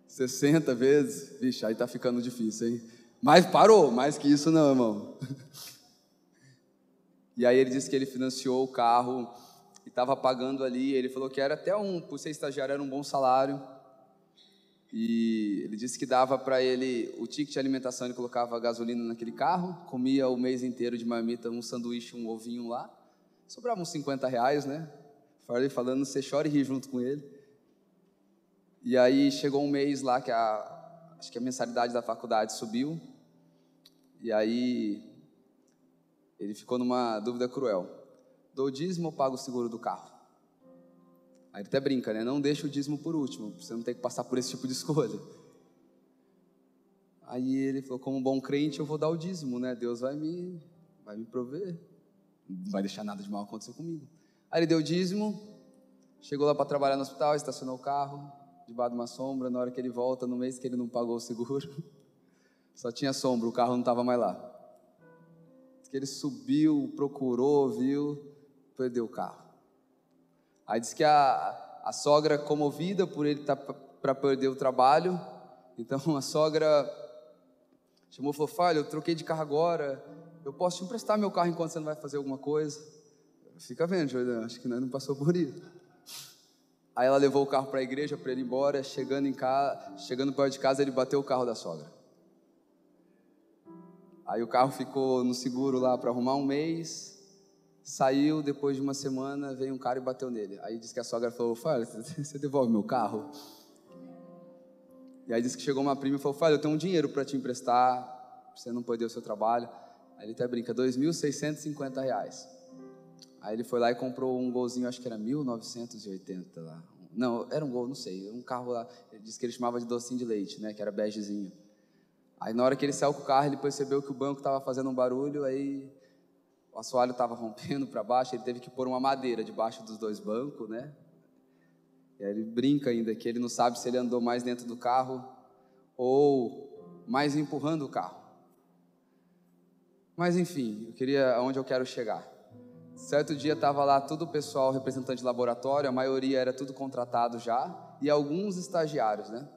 60 vezes. Vixe, aí tá ficando difícil, hein? Mas parou, mais que isso não, irmão. E aí ele disse que ele financiou o carro e estava pagando ali. Ele falou que era até um, por ser estagiário, era um bom salário. E ele disse que dava para ele o ticket de alimentação, ele colocava gasolina naquele carro, comia o mês inteiro de marmita, um sanduíche, um ovinho lá. Sobrava uns 50 reais, né? Farley falando, você chora e ri junto com ele. E aí chegou um mês lá que a, acho que a mensalidade da faculdade subiu. E aí ele ficou numa dúvida cruel: dou dízimo ou pago o seguro do carro? Aí ele até brinca, né? Não deixa o dízimo por último, você não tem que passar por esse tipo de escolha. Aí ele falou: como bom crente, eu vou dar o dízimo, né? Deus vai me, vai me prover, não vai deixar nada de mal acontecer comigo. Aí ele deu o dízimo, chegou lá para trabalhar no hospital, estacionou o carro, debaixo de uma sombra. Na hora que ele volta, no mês que ele não pagou o seguro, só tinha sombra, o carro não estava mais lá que ele subiu, procurou, viu, perdeu o carro. Aí diz que a, a sogra, comovida por ele estar tá para perder o trabalho, então a sogra chamou e falou: Falha, eu troquei de carro agora, eu posso te emprestar meu carro enquanto você não vai fazer alguma coisa? Fica vendo, Jordão, acho que não passou por isso. Aí ela levou o carro para a igreja para ele ir embora, chegando em casa, chegando perto de casa, ele bateu o carro da sogra. Aí o carro ficou no seguro lá para arrumar um mês. Saiu, depois de uma semana, veio um cara e bateu nele. Aí disse que a sogra falou: Fala, você devolve meu carro? E aí disse que chegou uma prima e falou: Fala, eu tenho um dinheiro para te emprestar, pra você não perder o seu trabalho. Aí ele até brinca: 2.650 reais. Aí ele foi lá e comprou um golzinho, acho que era 1980 lá. Não, era um gol, não sei, um carro lá. Ele disse que ele chamava de docinho de leite, né? Que era begezinho. Aí na hora que ele saiu com o carro, ele percebeu que o banco estava fazendo um barulho, aí o assoalho estava rompendo para baixo, ele teve que pôr uma madeira debaixo dos dois bancos, né? E aí ele brinca ainda que ele não sabe se ele andou mais dentro do carro ou mais empurrando o carro. Mas enfim, eu queria aonde eu quero chegar. Certo dia estava lá todo o pessoal representante de laboratório, a maioria era tudo contratado já, e alguns estagiários, né?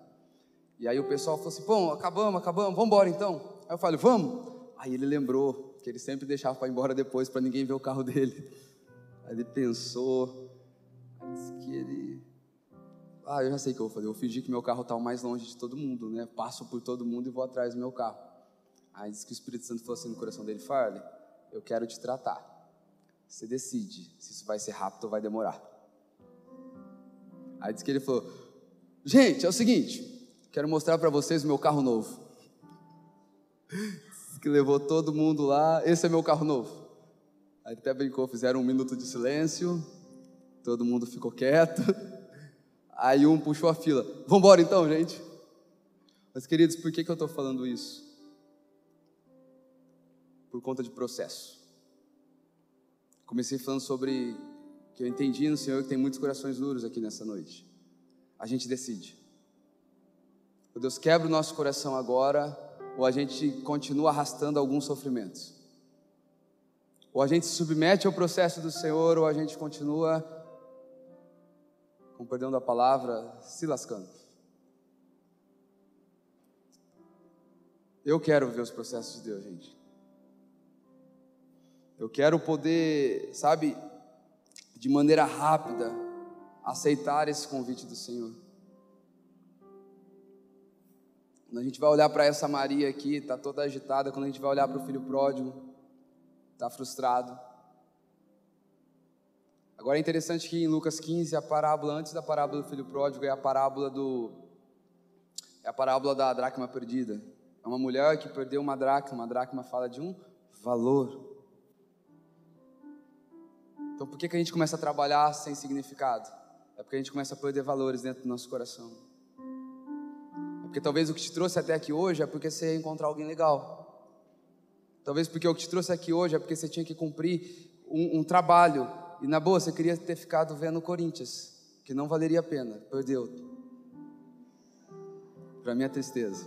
E aí o pessoal falou assim: bom, acabamos, acabamos, vamos embora então. Aí eu falei: vamos. Aí ele lembrou que ele sempre deixava para ir embora depois, para ninguém ver o carro dele. Aí ele pensou, aí disse que ele. Ah, eu já sei o que eu vou fazer. Eu fingi que meu carro está o mais longe de todo mundo, né? Passo por todo mundo e vou atrás do meu carro. Aí disse que o Espírito Santo falou assim no coração dele: Farley, eu quero te tratar. Você decide se isso vai ser rápido ou vai demorar. Aí disse que ele falou: Gente, é o seguinte, Quero mostrar para vocês o meu carro novo. Que levou todo mundo lá. Esse é meu carro novo. Aí até brincou, fizeram um minuto de silêncio. Todo mundo ficou quieto. Aí um puxou a fila. Vamos embora então, gente. Mas queridos, por que, que eu estou falando isso? Por conta de processo. Comecei falando sobre que eu entendi no Senhor que tem muitos corações duros aqui nessa noite. A gente decide. Oh Deus, quebra o nosso coração agora, ou a gente continua arrastando alguns sofrimentos. Ou a gente se submete ao processo do Senhor, ou a gente continua, com perdão da palavra, se lascando. Eu quero ver os processos de Deus, gente. Eu quero poder, sabe, de maneira rápida, aceitar esse convite do Senhor. Quando a gente vai olhar para essa Maria aqui, está toda agitada. Quando a gente vai olhar para o filho pródigo, está frustrado. Agora é interessante que em Lucas 15, a parábola antes da parábola do filho pródigo é a parábola do é a parábola da dracma perdida. É uma mulher que perdeu uma dracma, uma dracma fala de um valor. Então por que, que a gente começa a trabalhar sem significado? É porque a gente começa a perder valores dentro do nosso coração. Porque talvez o que te trouxe até aqui hoje é porque você ia encontrar alguém legal. Talvez porque o que te trouxe aqui hoje é porque você tinha que cumprir um, um trabalho. E na boa, você queria ter ficado vendo Corinthians, que não valeria a pena, perdeu. Para minha tristeza.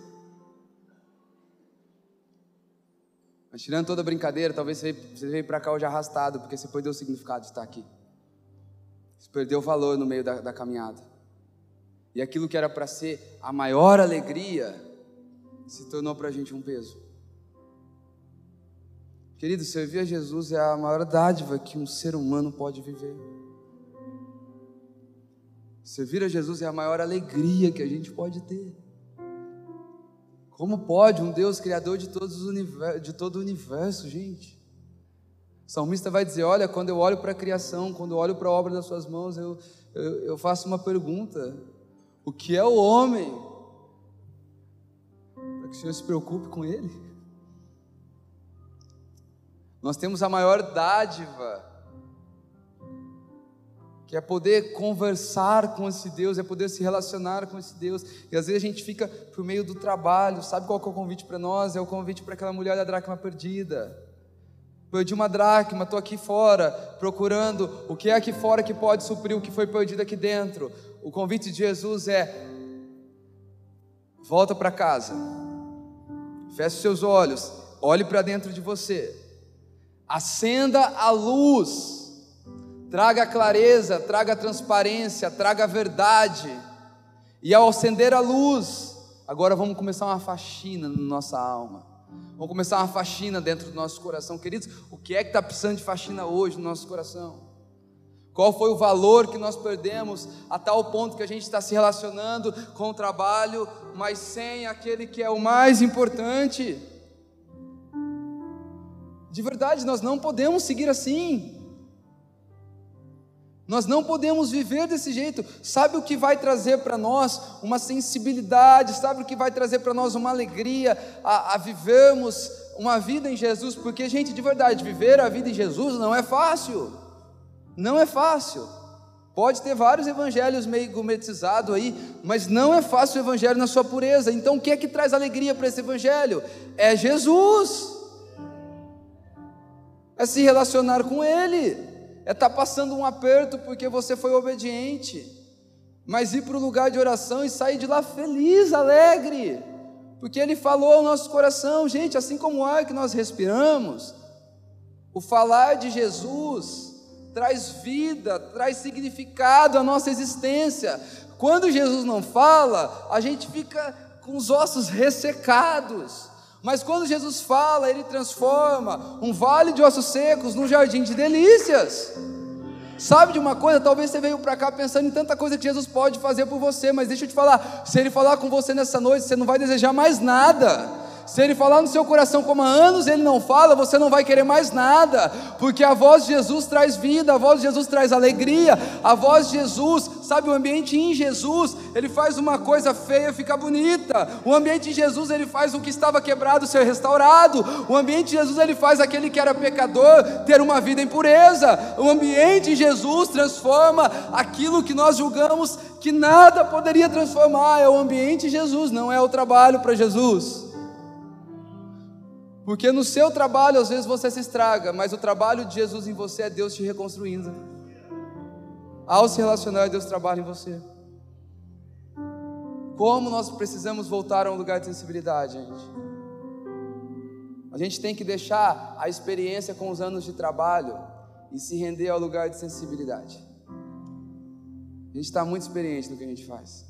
Mas tirando toda a brincadeira, talvez você veio, você veio para cá hoje arrastado, porque você perdeu o significado de estar aqui. Você perdeu o valor no meio da, da caminhada. E aquilo que era para ser a maior alegria se tornou para a gente um peso. Querido, servir a Jesus é a maior dádiva que um ser humano pode viver. Servir a Jesus é a maior alegria que a gente pode ter. Como pode um Deus criador de, todos os de todo o universo, gente? O salmista vai dizer: Olha, quando eu olho para a criação, quando eu olho para a obra das suas mãos, eu, eu, eu faço uma pergunta: O que é o homem? Para que o Senhor se preocupe com ele. Nós temos a maior dádiva que é poder conversar com esse Deus, é poder se relacionar com esse Deus. E às vezes a gente fica por meio do trabalho, sabe qual é o convite para nós? É o convite para aquela mulher da dracma perdida. Perdi uma dracma, estou aqui fora, procurando o que é aqui fora que pode suprir o que foi perdido aqui dentro. O convite de Jesus é: volta para casa, feche seus olhos, olhe para dentro de você, acenda a luz traga clareza, traga transparência, traga verdade. E ao acender a luz, agora vamos começar uma faxina na nossa alma. Vamos começar uma faxina dentro do nosso coração. Queridos, o que é que está precisando de faxina hoje no nosso coração? Qual foi o valor que nós perdemos a tal ponto que a gente está se relacionando com o trabalho, mas sem aquele que é o mais importante? De verdade, nós não podemos seguir assim. Nós não podemos viver desse jeito. Sabe o que vai trazer para nós uma sensibilidade? Sabe o que vai trazer para nós uma alegria a, a vivermos uma vida em Jesus? Porque, gente, de verdade, viver a vida em Jesus não é fácil. Não é fácil. Pode ter vários evangelhos meio gometizados aí, mas não é fácil o evangelho na sua pureza. Então, o que é que traz alegria para esse evangelho? É Jesus. É se relacionar com Ele é estar tá passando um aperto porque você foi obediente, mas ir para o lugar de oração e sair de lá feliz, alegre, porque Ele falou ao nosso coração, gente, assim como o ar que nós respiramos, o falar de Jesus traz vida, traz significado à nossa existência. Quando Jesus não fala, a gente fica com os ossos ressecados. Mas quando Jesus fala, ele transforma um vale de ossos secos num jardim de delícias. Sabe de uma coisa? Talvez você veio para cá pensando em tanta coisa que Jesus pode fazer por você, mas deixa eu te falar: se Ele falar com você nessa noite, você não vai desejar mais nada. Se ele falar no seu coração como há anos ele não fala, você não vai querer mais nada, porque a voz de Jesus traz vida, a voz de Jesus traz alegria, a voz de Jesus, sabe, o ambiente em Jesus, ele faz uma coisa feia ficar bonita, o ambiente em Jesus ele faz o que estava quebrado ser restaurado, o ambiente em Jesus ele faz aquele que era pecador ter uma vida em pureza, o ambiente em Jesus transforma aquilo que nós julgamos que nada poderia transformar, é o ambiente em Jesus, não é o trabalho para Jesus. Porque no seu trabalho às vezes você se estraga, mas o trabalho de Jesus em você é Deus te reconstruindo. Ao se relacionar, Deus trabalha em você. Como nós precisamos voltar a um lugar de sensibilidade, gente. A gente tem que deixar a experiência com os anos de trabalho e se render ao lugar de sensibilidade. A gente está muito experiente no que a gente faz.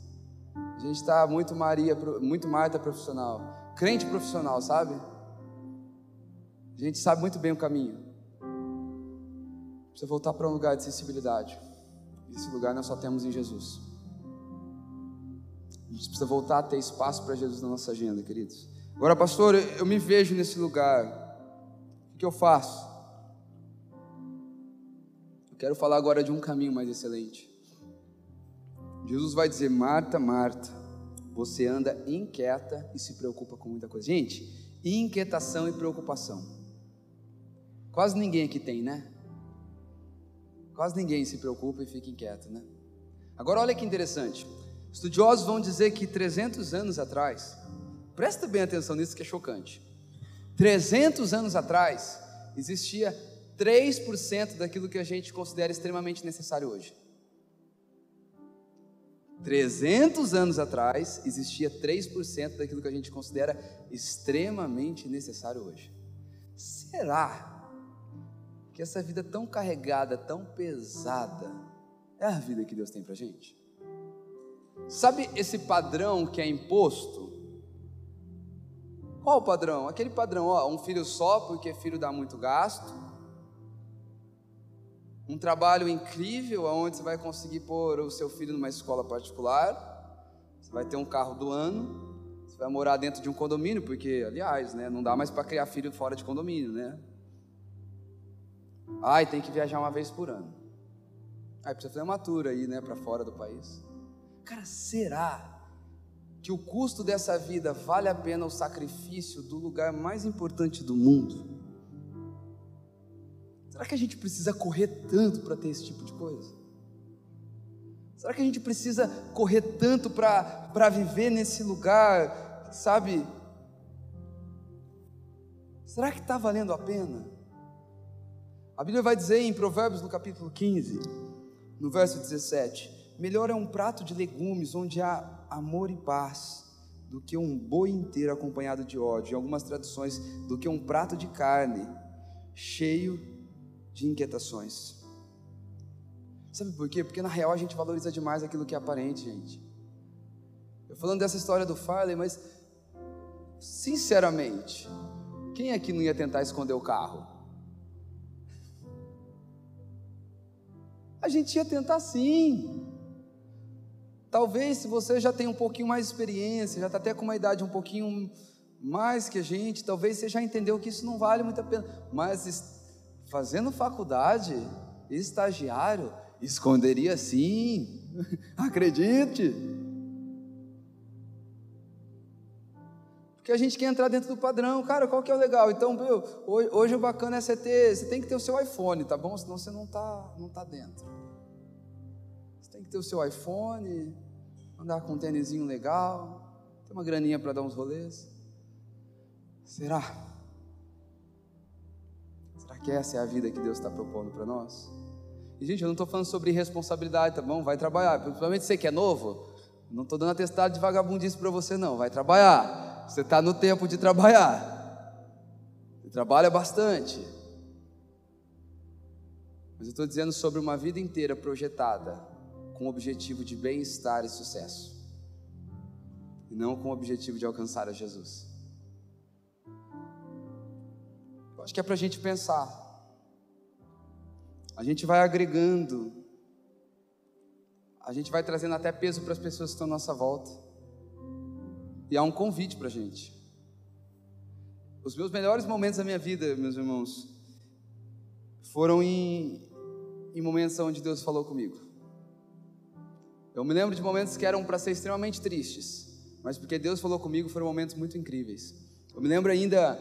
A gente está muito Maria, muito Marta profissional, crente profissional, sabe? A gente sabe muito bem o caminho. Precisa voltar para um lugar de sensibilidade. Esse lugar nós só temos em Jesus. A gente precisa voltar a ter espaço para Jesus na nossa agenda, queridos. Agora, pastor, eu me vejo nesse lugar. O que eu faço? Eu quero falar agora de um caminho mais excelente. Jesus vai dizer: Marta, Marta, você anda inquieta e se preocupa com muita coisa. Gente, inquietação e preocupação. Quase ninguém aqui tem, né? Quase ninguém se preocupa e fica inquieto, né? Agora olha que interessante. Estudiosos vão dizer que 300 anos atrás, presta bem atenção nisso que é chocante. 300 anos atrás, existia 3% daquilo que a gente considera extremamente necessário hoje. 300 anos atrás, existia 3% daquilo que a gente considera extremamente necessário hoje. Será que essa vida tão carregada, tão pesada, é a vida que Deus tem para gente? Sabe esse padrão que é imposto? Qual o padrão? Aquele padrão, ó, um filho só porque filho dá muito gasto. Um trabalho incrível onde você vai conseguir pôr o seu filho numa escola particular. Você vai ter um carro do ano. Você vai morar dentro de um condomínio, porque, aliás, né, não dá mais para criar filho fora de condomínio, né? Ai, tem que viajar uma vez por ano. Aí precisa fazer uma tour aí, né, para fora do país. Cara, será que o custo dessa vida vale a pena o sacrifício do lugar mais importante do mundo? Será que a gente precisa correr tanto para ter esse tipo de coisa? Será que a gente precisa correr tanto para viver nesse lugar, sabe? Será que está valendo a pena? A Bíblia vai dizer em Provérbios, no capítulo 15, no verso 17: Melhor é um prato de legumes onde há amor e paz, do que um boi inteiro acompanhado de ódio. Em algumas traduções, do que um prato de carne cheio de inquietações. Sabe por quê? Porque na real a gente valoriza demais aquilo que é aparente, gente. Eu falando dessa história do Farley, mas sinceramente, quem aqui não ia tentar esconder o carro? A gente ia tentar sim. Talvez se você já tem um pouquinho mais de experiência, já está até com uma idade um pouquinho mais que a gente, talvez você já entendeu que isso não vale muito a pena. Mas fazendo faculdade, estagiário, esconderia sim. Acredite. Porque a gente quer entrar dentro do padrão, cara, qual que é o legal? Então, meu, hoje, hoje o bacana é você ter, você tem que ter o seu iPhone, tá bom? Senão você não está não tá dentro. Você tem que ter o seu iPhone, andar com um tênisinho legal, ter uma graninha para dar uns rolês. Será? Será que essa é a vida que Deus está propondo para nós? E, gente, eu não estou falando sobre responsabilidade, tá bom? Vai trabalhar. Principalmente você que é novo, não estou dando atestado de vagabundice para você, não. Vai trabalhar. Você está no tempo de trabalhar. Você trabalha bastante. Mas eu estou dizendo sobre uma vida inteira projetada com o objetivo de bem-estar e sucesso. E não com o objetivo de alcançar a Jesus. Eu acho que é para a gente pensar. A gente vai agregando. A gente vai trazendo até peso para as pessoas que estão à nossa volta. E há um convite para a gente. Os meus melhores momentos da minha vida, meus irmãos, foram em, em momentos onde Deus falou comigo. Eu me lembro de momentos que eram para ser extremamente tristes, mas porque Deus falou comigo foram momentos muito incríveis. Eu me lembro ainda,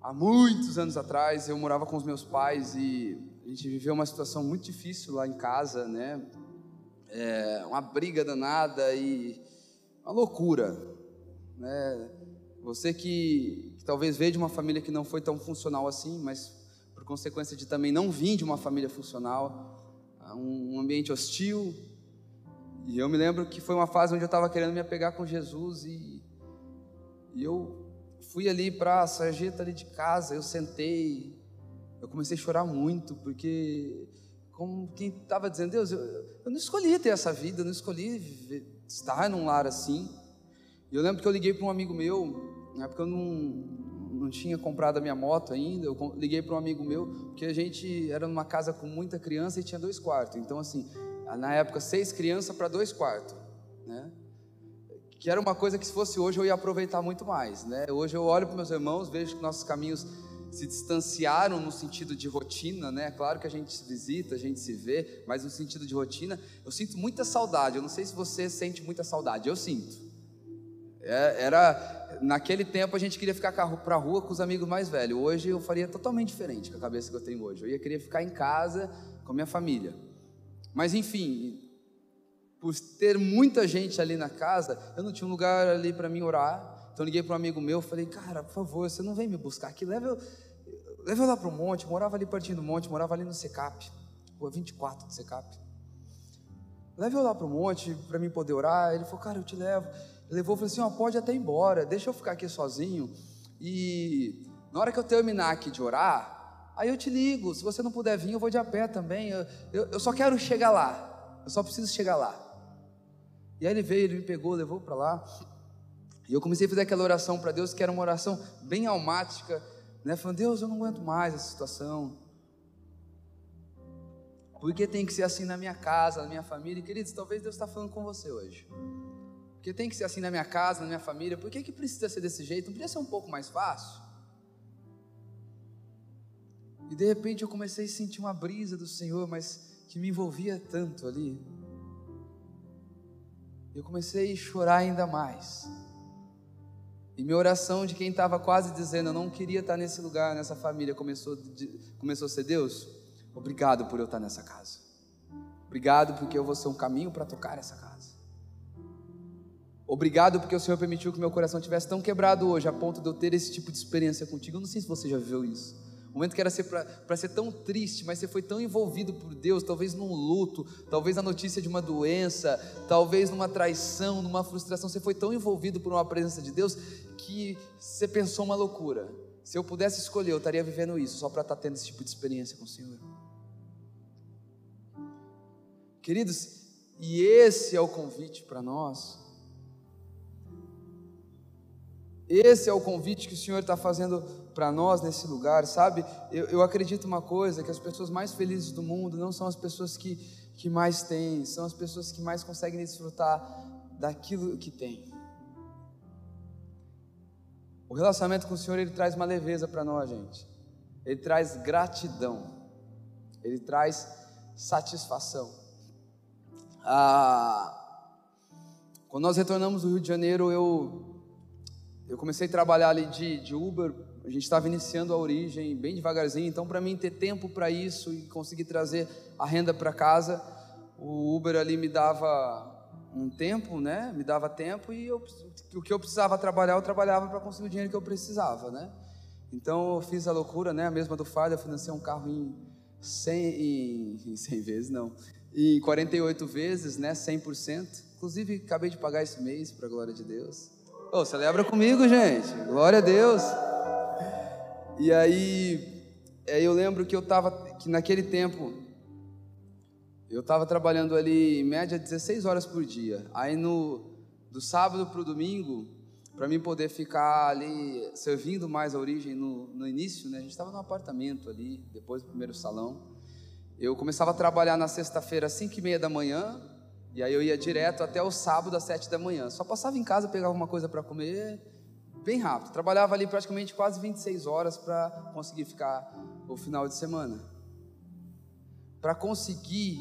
há muitos anos atrás, eu morava com os meus pais e a gente viveu uma situação muito difícil lá em casa, né? É, uma briga danada e uma loucura. Né? Você que, que talvez veio de uma família que não foi tão funcional assim, mas por consequência de também não vir de uma família funcional, um ambiente hostil. E eu me lembro que foi uma fase onde eu estava querendo me apegar com Jesus e, e eu fui ali para a sarjeta ali de casa, eu sentei, eu comecei a chorar muito, porque como quem estava dizendo, Deus, eu, eu, não escolhi ter essa vida, eu não escolhi estar num lar assim. E eu lembro que eu liguei para um amigo meu, na época eu não, não tinha comprado a minha moto ainda, eu liguei para um amigo meu, porque a gente era numa casa com muita criança e tinha dois quartos. Então, assim, na época, seis crianças para dois quartos, né? Que era uma coisa que se fosse hoje eu ia aproveitar muito mais, né? Hoje eu olho para meus irmãos, vejo que nossos caminhos se distanciaram no sentido de rotina, né? Claro que a gente se visita, a gente se vê, mas no sentido de rotina, eu sinto muita saudade. Eu não sei se você sente muita saudade, eu sinto. É, era naquele tempo a gente queria ficar para a rua com os amigos mais velhos. Hoje eu faria totalmente diferente com a cabeça que eu tenho hoje. Eu ia querer ficar em casa com a minha família. Mas enfim, por ter muita gente ali na casa, eu não tinha um lugar ali para mim orar. Então liguei para um amigo meu, falei: "Cara, por favor, você não vem me buscar aqui, leva eu, leva eu lá para o monte". Eu morava ali pertinho do monte, morava ali no Secap, rua 24 do Secap. Leva eu lá para o monte para mim poder orar. Ele falou: "Cara, eu te levo" levou e falou assim: ó, pode até ir embora, deixa eu ficar aqui sozinho. E na hora que eu terminar aqui de orar, aí eu te ligo. Se você não puder vir, eu vou de a pé também. Eu, eu, eu só quero chegar lá. Eu só preciso chegar lá. E aí ele veio, ele me pegou, levou para lá. E eu comecei a fazer aquela oração para Deus, que era uma oração bem almática, né? Falando, Deus, eu não aguento mais essa situação. Porque tem que ser assim na minha casa, na minha família. Queridos, talvez Deus está falando com você hoje. Porque tem que ser assim na minha casa, na minha família. Por que, que precisa ser desse jeito? Não podia ser um pouco mais fácil? E de repente eu comecei a sentir uma brisa do Senhor, mas que me envolvia tanto ali. Eu comecei a chorar ainda mais. E minha oração de quem estava quase dizendo, eu não queria estar nesse lugar, nessa família, começou, começou a ser Deus. Obrigado por eu estar nessa casa. Obrigado porque eu vou ser um caminho para tocar essa casa. Obrigado porque o Senhor permitiu que meu coração tivesse tão quebrado hoje, a ponto de eu ter esse tipo de experiência contigo. Eu não sei se você já viveu isso. Um momento que era para ser tão triste, mas você foi tão envolvido por Deus, talvez num luto, talvez na notícia de uma doença, talvez numa traição, numa frustração, você foi tão envolvido por uma presença de Deus que você pensou uma loucura. Se eu pudesse escolher, eu estaria vivendo isso, só para estar tá tendo esse tipo de experiência com o Senhor. Queridos, e esse é o convite para nós. Esse é o convite que o Senhor está fazendo para nós nesse lugar, sabe? Eu, eu acredito uma coisa: que as pessoas mais felizes do mundo não são as pessoas que, que mais têm, são as pessoas que mais conseguem desfrutar daquilo que têm. O relacionamento com o Senhor ele traz uma leveza para nós, gente. Ele traz gratidão. Ele traz satisfação. Ah, quando nós retornamos do Rio de Janeiro, eu eu comecei a trabalhar ali de, de Uber, a gente estava iniciando a origem bem devagarzinho, então para mim ter tempo para isso e conseguir trazer a renda para casa, o Uber ali me dava um tempo, né? Me dava tempo e eu, o que eu precisava trabalhar, eu trabalhava para conseguir o dinheiro que eu precisava, né? Então eu fiz a loucura, né? A mesma do Fábio, eu financei um carro em 100, em, em 100 vezes, não, em 48 vezes, né? 100%. Inclusive, acabei de pagar esse mês, para a glória de Deus. Oh, celebra comigo, gente. Glória a Deus. E aí, aí eu lembro que eu estava, que naquele tempo, eu estava trabalhando ali em média 16 horas por dia. Aí no do sábado para o domingo, para mim poder ficar ali servindo mais a origem no, no início, né? A gente estava no apartamento ali, depois do primeiro salão. Eu começava a trabalhar na sexta-feira às 5 e meia da manhã, e aí eu ia direto até o sábado às sete da manhã. Só passava em casa, pegava uma coisa para comer, bem rápido. Trabalhava ali praticamente quase 26 horas para conseguir ficar o final de semana. Para conseguir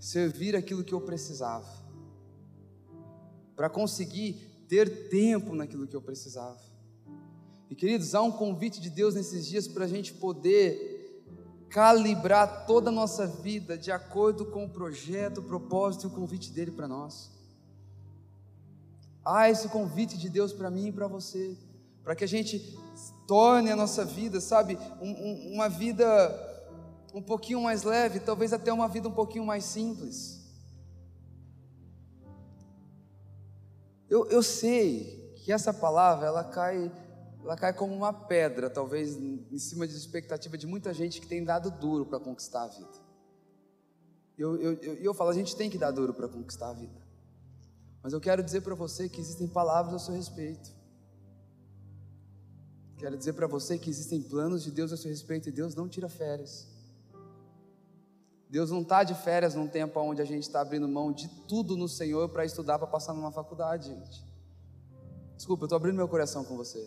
servir aquilo que eu precisava. Para conseguir ter tempo naquilo que eu precisava. E queridos, há um convite de Deus nesses dias para a gente poder calibrar toda a nossa vida de acordo com o projeto, o propósito e o convite dele para nós. Há esse convite de Deus para mim e para você, para que a gente torne a nossa vida, sabe, um, um, uma vida um pouquinho mais leve, talvez até uma vida um pouquinho mais simples. Eu, eu sei que essa palavra ela cai ela cai como uma pedra, talvez em cima de expectativa de muita gente que tem dado duro para conquistar a vida. Eu, eu, eu, eu falo, a gente tem que dar duro para conquistar a vida. Mas eu quero dizer para você que existem palavras a seu respeito. Quero dizer para você que existem planos de Deus a seu respeito e Deus não tira férias. Deus não está de férias num tempo onde a gente está abrindo mão de tudo no Senhor para estudar, para passar numa faculdade, gente. Desculpa, eu estou abrindo meu coração com você.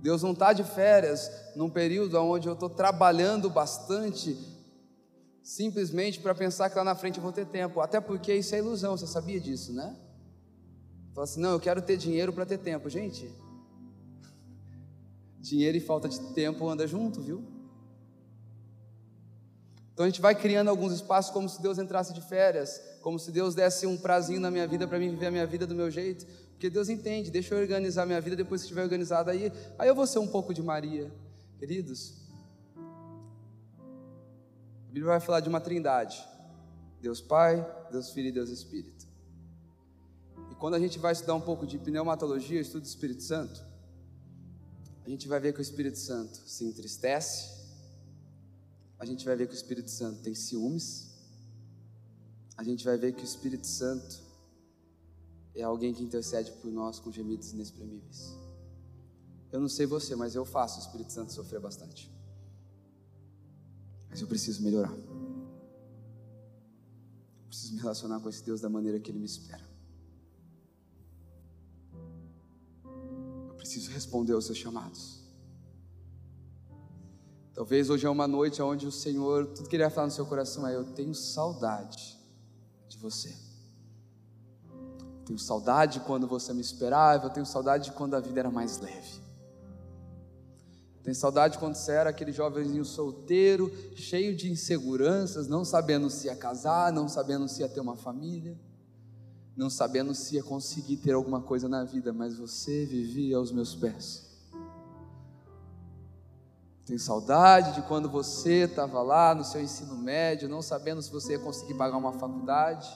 Deus não está de férias num período onde eu estou trabalhando bastante, simplesmente para pensar que lá na frente eu vou ter tempo. Até porque isso é ilusão, você sabia disso, né? Fala assim, não, eu quero ter dinheiro para ter tempo. Gente, dinheiro e falta de tempo anda junto, viu? Então a gente vai criando alguns espaços como se Deus entrasse de férias, como se Deus desse um prazinho na minha vida para mim viver a minha vida do meu jeito. Porque Deus entende, deixa eu organizar minha vida, depois que estiver organizado aí, aí eu vou ser um pouco de Maria. Queridos, a Bíblia vai falar de uma trindade: Deus Pai, Deus Filho e Deus Espírito. E quando a gente vai estudar um pouco de pneumatologia, estudo do Espírito Santo, a gente vai ver que o Espírito Santo se entristece, a gente vai ver que o Espírito Santo tem ciúmes, a gente vai ver que o Espírito Santo é alguém que intercede por nós com gemidos inexprimíveis. Eu não sei você, mas eu faço o Espírito Santo sofrer bastante. Mas eu preciso melhorar. Eu preciso me relacionar com esse Deus da maneira que Ele me espera. Eu preciso responder aos seus chamados. Talvez hoje é uma noite onde o Senhor, tudo que Ele vai falar no seu coração é: Eu tenho saudade de você. Tenho saudade quando você me esperava, eu tenho saudade de quando a vida era mais leve. Tenho saudade quando você era aquele jovenzinho solteiro, cheio de inseguranças, não sabendo se ia casar, não sabendo se ia ter uma família, não sabendo se ia conseguir ter alguma coisa na vida, mas você vivia aos meus pés. Tenho saudade de quando você estava lá no seu ensino médio, não sabendo se você ia conseguir pagar uma faculdade,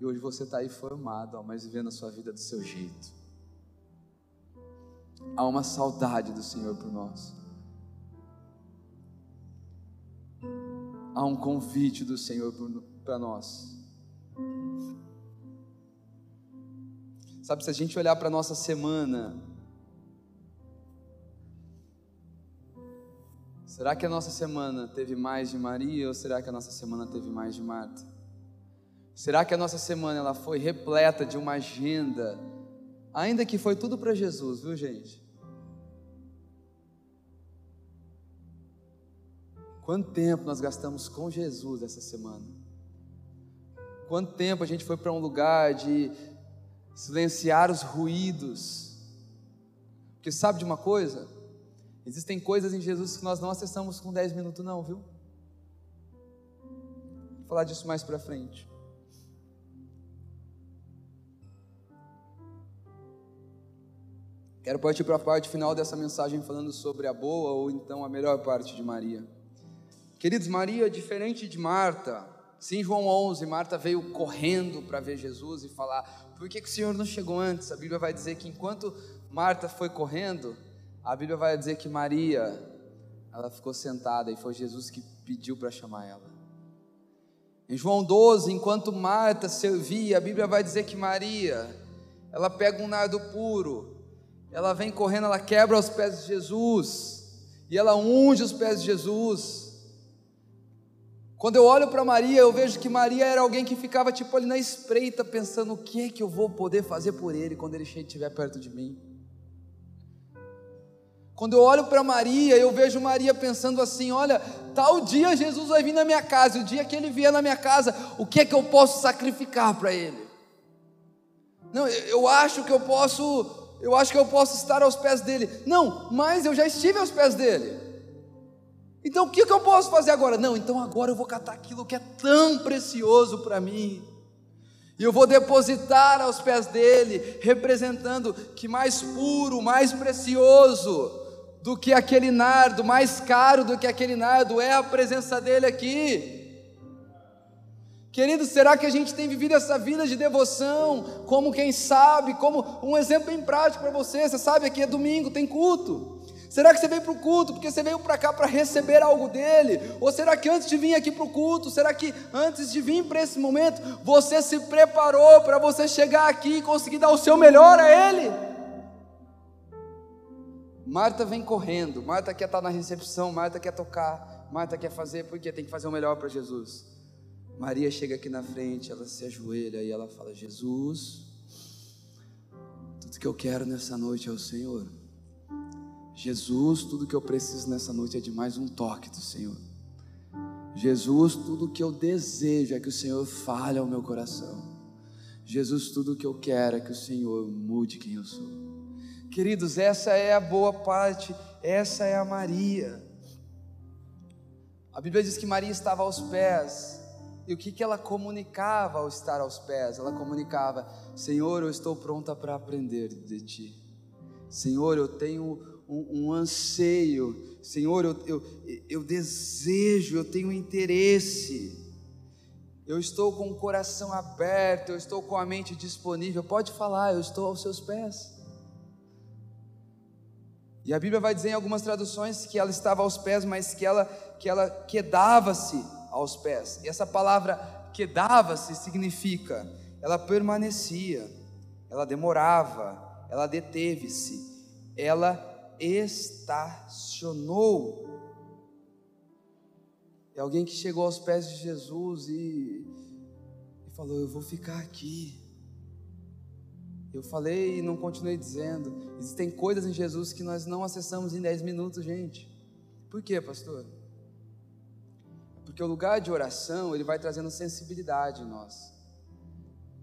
e hoje você está aí formado, ó, mas vivendo a sua vida do seu jeito. Há uma saudade do Senhor por nós. Há um convite do Senhor para nós. Sabe, se a gente olhar para a nossa semana, Será que a nossa semana teve mais de Maria ou será que a nossa semana teve mais de Marta? Será que a nossa semana ela foi repleta de uma agenda, ainda que foi tudo para Jesus, viu, gente? Quanto tempo nós gastamos com Jesus essa semana? Quanto tempo a gente foi para um lugar de silenciar os ruídos? Porque sabe de uma coisa? Existem coisas em Jesus que nós não acessamos com 10 minutos, não, viu? Vou falar disso mais para frente. Quero partir para a parte final dessa mensagem falando sobre a boa ou então a melhor parte de Maria. Queridos, Maria, diferente de Marta, sim, João 11, Marta veio correndo para ver Jesus e falar: por que, que o Senhor não chegou antes? A Bíblia vai dizer que enquanto Marta foi correndo, a Bíblia vai dizer que Maria, ela ficou sentada e foi Jesus que pediu para chamar ela. Em João 12, enquanto Marta servia, a Bíblia vai dizer que Maria, ela pega um nardo puro, ela vem correndo, ela quebra os pés de Jesus, e ela unge os pés de Jesus. Quando eu olho para Maria, eu vejo que Maria era alguém que ficava tipo ali na espreita, pensando o que é que eu vou poder fazer por ele quando ele estiver perto de mim. Quando eu olho para Maria, eu vejo Maria pensando assim: olha, tal dia Jesus vai vir na minha casa, o dia que ele vier na minha casa, o que é que eu posso sacrificar para ele? Não, eu acho que eu posso, eu acho que eu posso estar aos pés dele. Não, mas eu já estive aos pés dele. Então o que, que eu posso fazer agora? Não, então agora eu vou catar aquilo que é tão precioso para mim. E eu vou depositar aos pés dele, representando que mais puro, mais precioso do que aquele nardo, mais caro do que aquele nardo é a presença dele aqui. Querido, será que a gente tem vivido essa vida de devoção, como quem sabe, como um exemplo bem prático para você? Você sabe aqui é domingo, tem culto. Será que você veio para o culto porque você veio para cá para receber algo dele? Ou será que antes de vir aqui para o culto, será que antes de vir para esse momento, você se preparou para você chegar aqui e conseguir dar o seu melhor a ele? Marta vem correndo, Marta quer estar na recepção, Marta quer tocar, Marta quer fazer, porque tem que fazer o melhor para Jesus. Maria chega aqui na frente, ela se ajoelha e ela fala: Jesus, tudo que eu quero nessa noite é o Senhor. Jesus, tudo que eu preciso nessa noite é de mais um toque do Senhor. Jesus, tudo que eu desejo é que o Senhor fale ao meu coração. Jesus, tudo que eu quero é que o Senhor mude quem eu sou. Queridos, essa é a boa parte, essa é a Maria. A Bíblia diz que Maria estava aos pés, e o que, que ela comunicava ao estar aos pés? Ela comunicava: Senhor, eu estou pronta para aprender de Ti. Senhor, eu tenho um, um anseio. Senhor, eu, eu, eu desejo, eu tenho interesse. Eu estou com o coração aberto, eu estou com a mente disponível. Pode falar, eu estou aos seus pés. E a Bíblia vai dizer em algumas traduções que ela estava aos pés, mas que ela, que ela quedava-se aos pés. E essa palavra quedava-se significa ela permanecia, ela demorava, ela deteve-se, ela estacionou. É alguém que chegou aos pés de Jesus e, e falou: Eu vou ficar aqui. Eu falei e não continuei dizendo. Existem coisas em Jesus que nós não acessamos em 10 minutos, gente. Por quê, pastor? Porque o lugar de oração, ele vai trazendo sensibilidade em nós.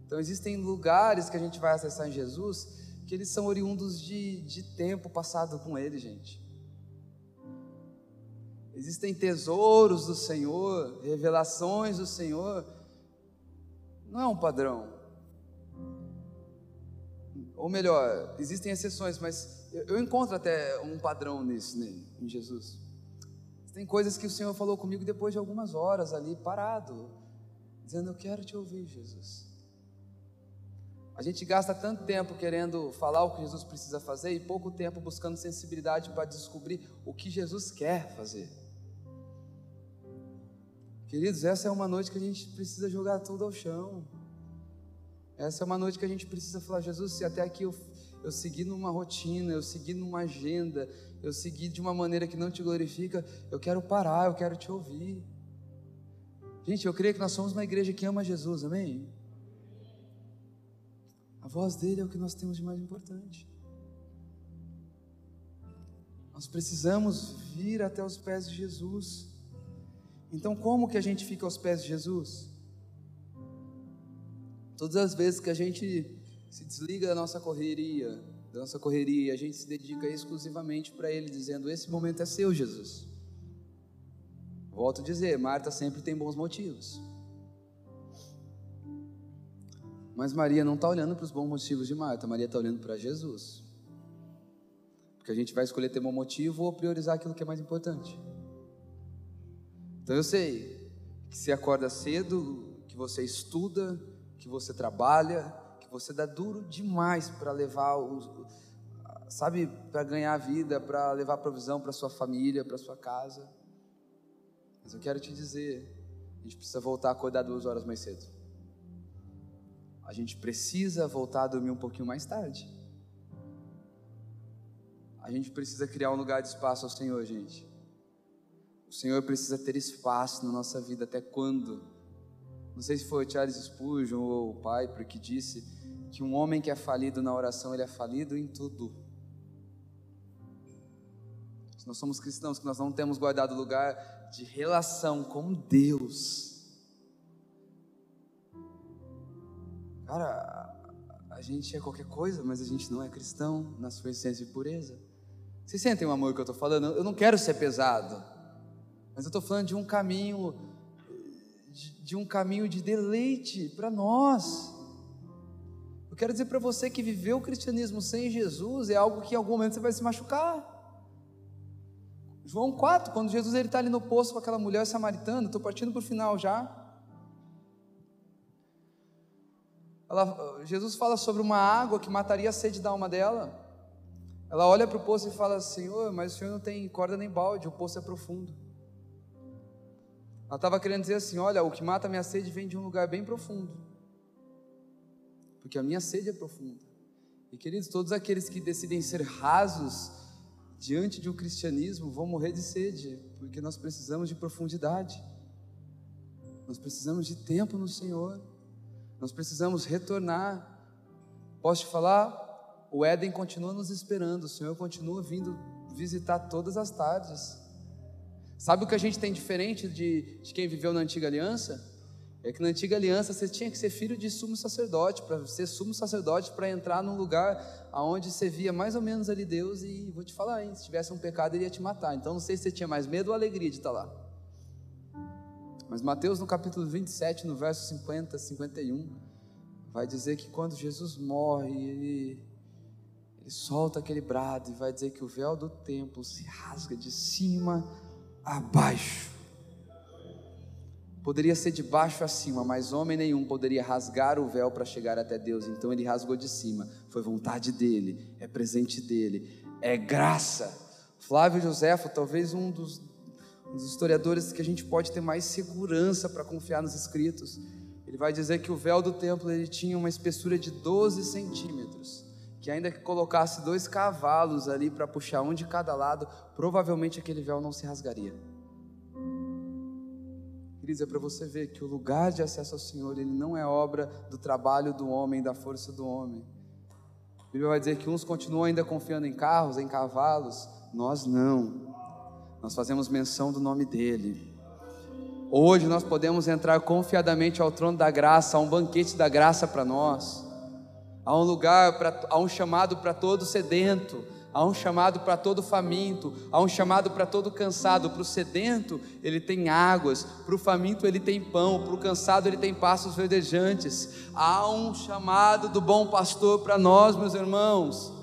Então existem lugares que a gente vai acessar em Jesus que eles são oriundos de, de tempo passado com Ele, gente. Existem tesouros do Senhor, revelações do Senhor. Não é um padrão. Ou melhor, existem exceções, mas eu encontro até um padrão nisso, nele, em Jesus. Tem coisas que o Senhor falou comigo depois de algumas horas ali, parado, dizendo: Eu quero te ouvir, Jesus. A gente gasta tanto tempo querendo falar o que Jesus precisa fazer e pouco tempo buscando sensibilidade para descobrir o que Jesus quer fazer. Queridos, essa é uma noite que a gente precisa jogar tudo ao chão. Essa é uma noite que a gente precisa falar: Jesus, se até aqui eu, eu segui numa rotina, eu segui numa agenda, eu segui de uma maneira que não te glorifica, eu quero parar, eu quero te ouvir. Gente, eu creio que nós somos uma igreja que ama Jesus, amém? A voz dele é o que nós temos de mais importante. Nós precisamos vir até os pés de Jesus. Então, como que a gente fica aos pés de Jesus? Todas as vezes que a gente se desliga da nossa correria, da nossa correria, a gente se dedica exclusivamente para Ele, dizendo: Esse momento é seu, Jesus. Volto a dizer: Marta sempre tem bons motivos. Mas Maria não está olhando para os bons motivos de Marta, Maria está olhando para Jesus. Porque a gente vai escolher ter bom motivo ou priorizar aquilo que é mais importante. Então eu sei que se acorda cedo, que você estuda, que você trabalha, você dá duro demais para levar os, sabe, para ganhar vida, para levar provisão para sua família, para sua casa. Mas eu quero te dizer, a gente precisa voltar a acordar duas horas mais cedo a gente precisa voltar a dormir um pouquinho mais tarde. A gente precisa criar um lugar de espaço ao Senhor, gente. O Senhor precisa ter espaço na nossa vida até quando? Não sei se foi o Charles Spurgeon ou o Piper que disse que um homem que é falido na oração, ele é falido em tudo. Se nós somos cristãos, que nós não temos guardado lugar de relação com Deus, Cara, a gente é qualquer coisa, mas a gente não é cristão na sua essência e pureza. Vocês sentem o amor que eu estou falando? Eu não quero ser pesado, mas eu estou falando de um caminho, de, de um caminho de deleite para nós. Eu quero dizer para você que viver o cristianismo sem Jesus é algo que em algum momento você vai se machucar. João 4, quando Jesus está ali no poço com aquela mulher samaritana, estou partindo para o final já. Ela, Jesus fala sobre uma água que mataria a sede da alma dela. Ela olha para o poço e fala: Senhor, mas o Senhor não tem corda nem balde, o poço é profundo. Ela estava querendo dizer assim: Olha, o que mata a minha sede vem de um lugar bem profundo, porque a minha sede é profunda. E queridos, todos aqueles que decidem ser rasos diante de um cristianismo vão morrer de sede, porque nós precisamos de profundidade, nós precisamos de tempo no Senhor. Nós precisamos retornar. Posso te falar? O Éden continua nos esperando, o Senhor continua vindo visitar todas as tardes. Sabe o que a gente tem diferente de, de quem viveu na antiga aliança? É que na antiga aliança você tinha que ser filho de sumo sacerdote, para ser sumo sacerdote, para entrar num lugar onde você via mais ou menos ali Deus, e vou te falar, hein, se tivesse um pecado, ele ia te matar. Então não sei se você tinha mais medo ou alegria de estar lá. Mas Mateus, no capítulo 27, no verso 50, 51, vai dizer que quando Jesus morre, ele, ele solta aquele brado e vai dizer que o véu do templo se rasga de cima a baixo. Poderia ser de baixo a cima, mas homem nenhum poderia rasgar o véu para chegar até Deus. Então ele rasgou de cima. Foi vontade dele, é presente dele, é graça. Flávio Joséfo, talvez um dos um dos historiadores que a gente pode ter mais segurança para confiar nos escritos. Ele vai dizer que o véu do templo ele tinha uma espessura de 12 centímetros, que ainda que colocasse dois cavalos ali para puxar um de cada lado, provavelmente aquele véu não se rasgaria. É para você ver que o lugar de acesso ao Senhor, ele não é obra do trabalho do homem, da força do homem. A Bíblia vai dizer que uns continuam ainda confiando em carros, em cavalos, nós não. Nós fazemos menção do nome dele. Hoje nós podemos entrar confiadamente ao trono da graça, a um banquete da graça para nós. Há um lugar, pra, há um chamado para todo sedento, Há um chamado para todo faminto, há um chamado para todo cansado. Para o sedento, ele tem águas, para o faminto, ele tem pão, para o cansado, ele tem passos verdejantes. Há um chamado do bom pastor para nós, meus irmãos.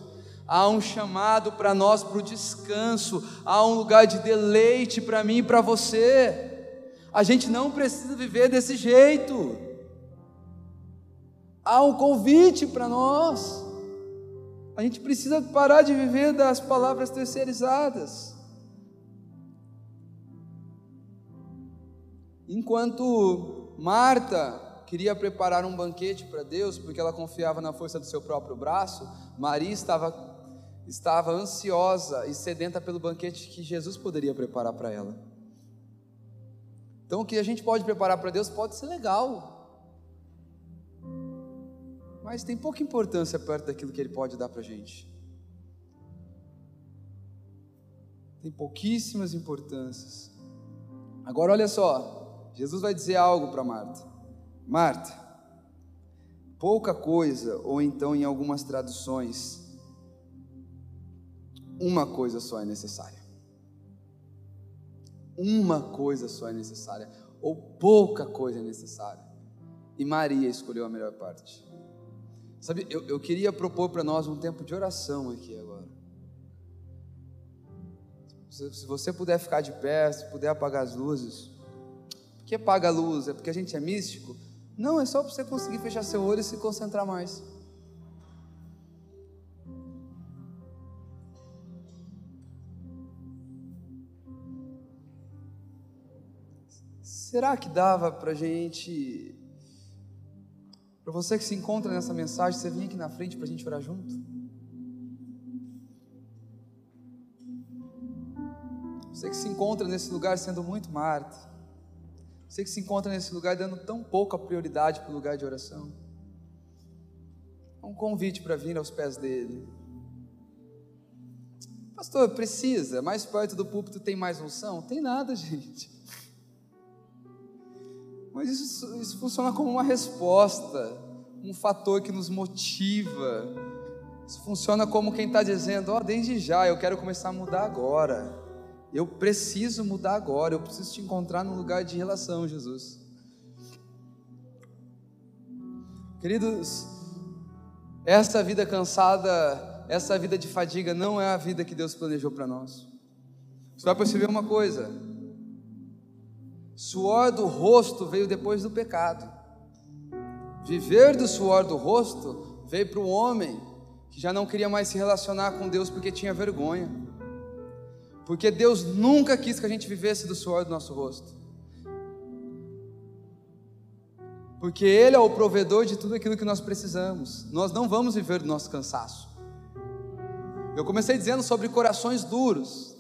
Há um chamado para nós para o descanso, há um lugar de deleite para mim e para você. A gente não precisa viver desse jeito. Há um convite para nós. A gente precisa parar de viver das palavras terceirizadas. Enquanto Marta queria preparar um banquete para Deus, porque ela confiava na força do seu próprio braço, Maria estava, estava ansiosa e sedenta pelo banquete que Jesus poderia preparar para ela. Então, o que a gente pode preparar para Deus pode ser legal, mas tem pouca importância perto daquilo que Ele pode dar para a gente. Tem pouquíssimas importâncias. Agora olha só, Jesus vai dizer algo para Marta. Marta, pouca coisa, ou então em algumas traduções, uma coisa só é necessária. Uma coisa só é necessária, ou pouca coisa é necessária. E Maria escolheu a melhor parte. Sabe, eu, eu queria propor para nós um tempo de oração aqui agora. Se, se você puder ficar de pé, se puder apagar as luzes. Por que apaga a luz? É porque a gente é místico? Não, é só para você conseguir fechar seu olho e se concentrar mais. Será que dava para gente para você que se encontra nessa mensagem, você vinha aqui na frente para a gente orar junto? Você que se encontra nesse lugar sendo muito Marta. Você que se encontra nesse lugar dando tão pouca prioridade para o lugar de oração. É um convite para vir aos pés dele. Pastor, precisa, mais perto do púlpito tem mais unção? Tem nada, gente. Mas isso, isso funciona como uma resposta, um fator que nos motiva. Isso funciona como quem está dizendo: Ó, oh, desde já, eu quero começar a mudar agora. Eu preciso mudar agora. Eu preciso te encontrar num lugar de relação, Jesus. Queridos, essa vida cansada, essa vida de fadiga não é a vida que Deus planejou para nós. Você vai perceber uma coisa: Suor do rosto veio depois do pecado. Viver do suor do rosto veio para o homem que já não queria mais se relacionar com Deus porque tinha vergonha. Porque Deus nunca quis que a gente vivesse do suor do nosso rosto. Porque Ele é o provedor de tudo aquilo que nós precisamos. Nós não vamos viver do nosso cansaço. Eu comecei dizendo sobre corações duros.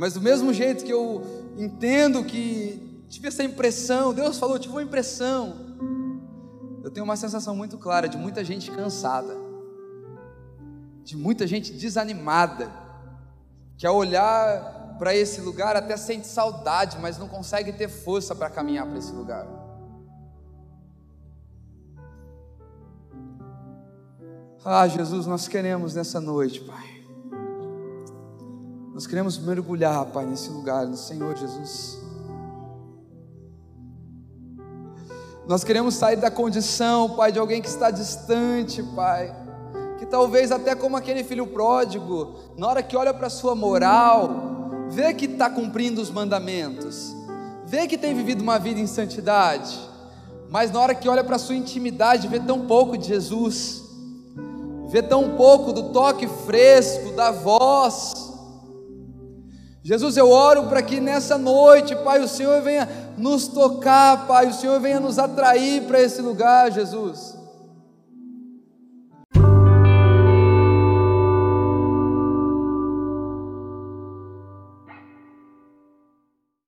Mas do mesmo jeito que eu entendo que tive essa impressão, Deus falou, tive uma impressão. Eu tenho uma sensação muito clara de muita gente cansada, de muita gente desanimada, que ao olhar para esse lugar até sente saudade, mas não consegue ter força para caminhar para esse lugar. Ah, Jesus, nós queremos nessa noite, Pai nós queremos mergulhar, Pai, nesse lugar, no Senhor Jesus. Nós queremos sair da condição, Pai, de alguém que está distante, Pai. Que talvez até como aquele filho pródigo, na hora que olha para a sua moral, vê que está cumprindo os mandamentos, vê que tem vivido uma vida em santidade, mas na hora que olha para a sua intimidade, vê tão pouco de Jesus, vê tão pouco do toque fresco, da voz, Jesus, eu oro para que nessa noite, Pai, o Senhor venha nos tocar, Pai, o Senhor venha nos atrair para esse lugar, Jesus.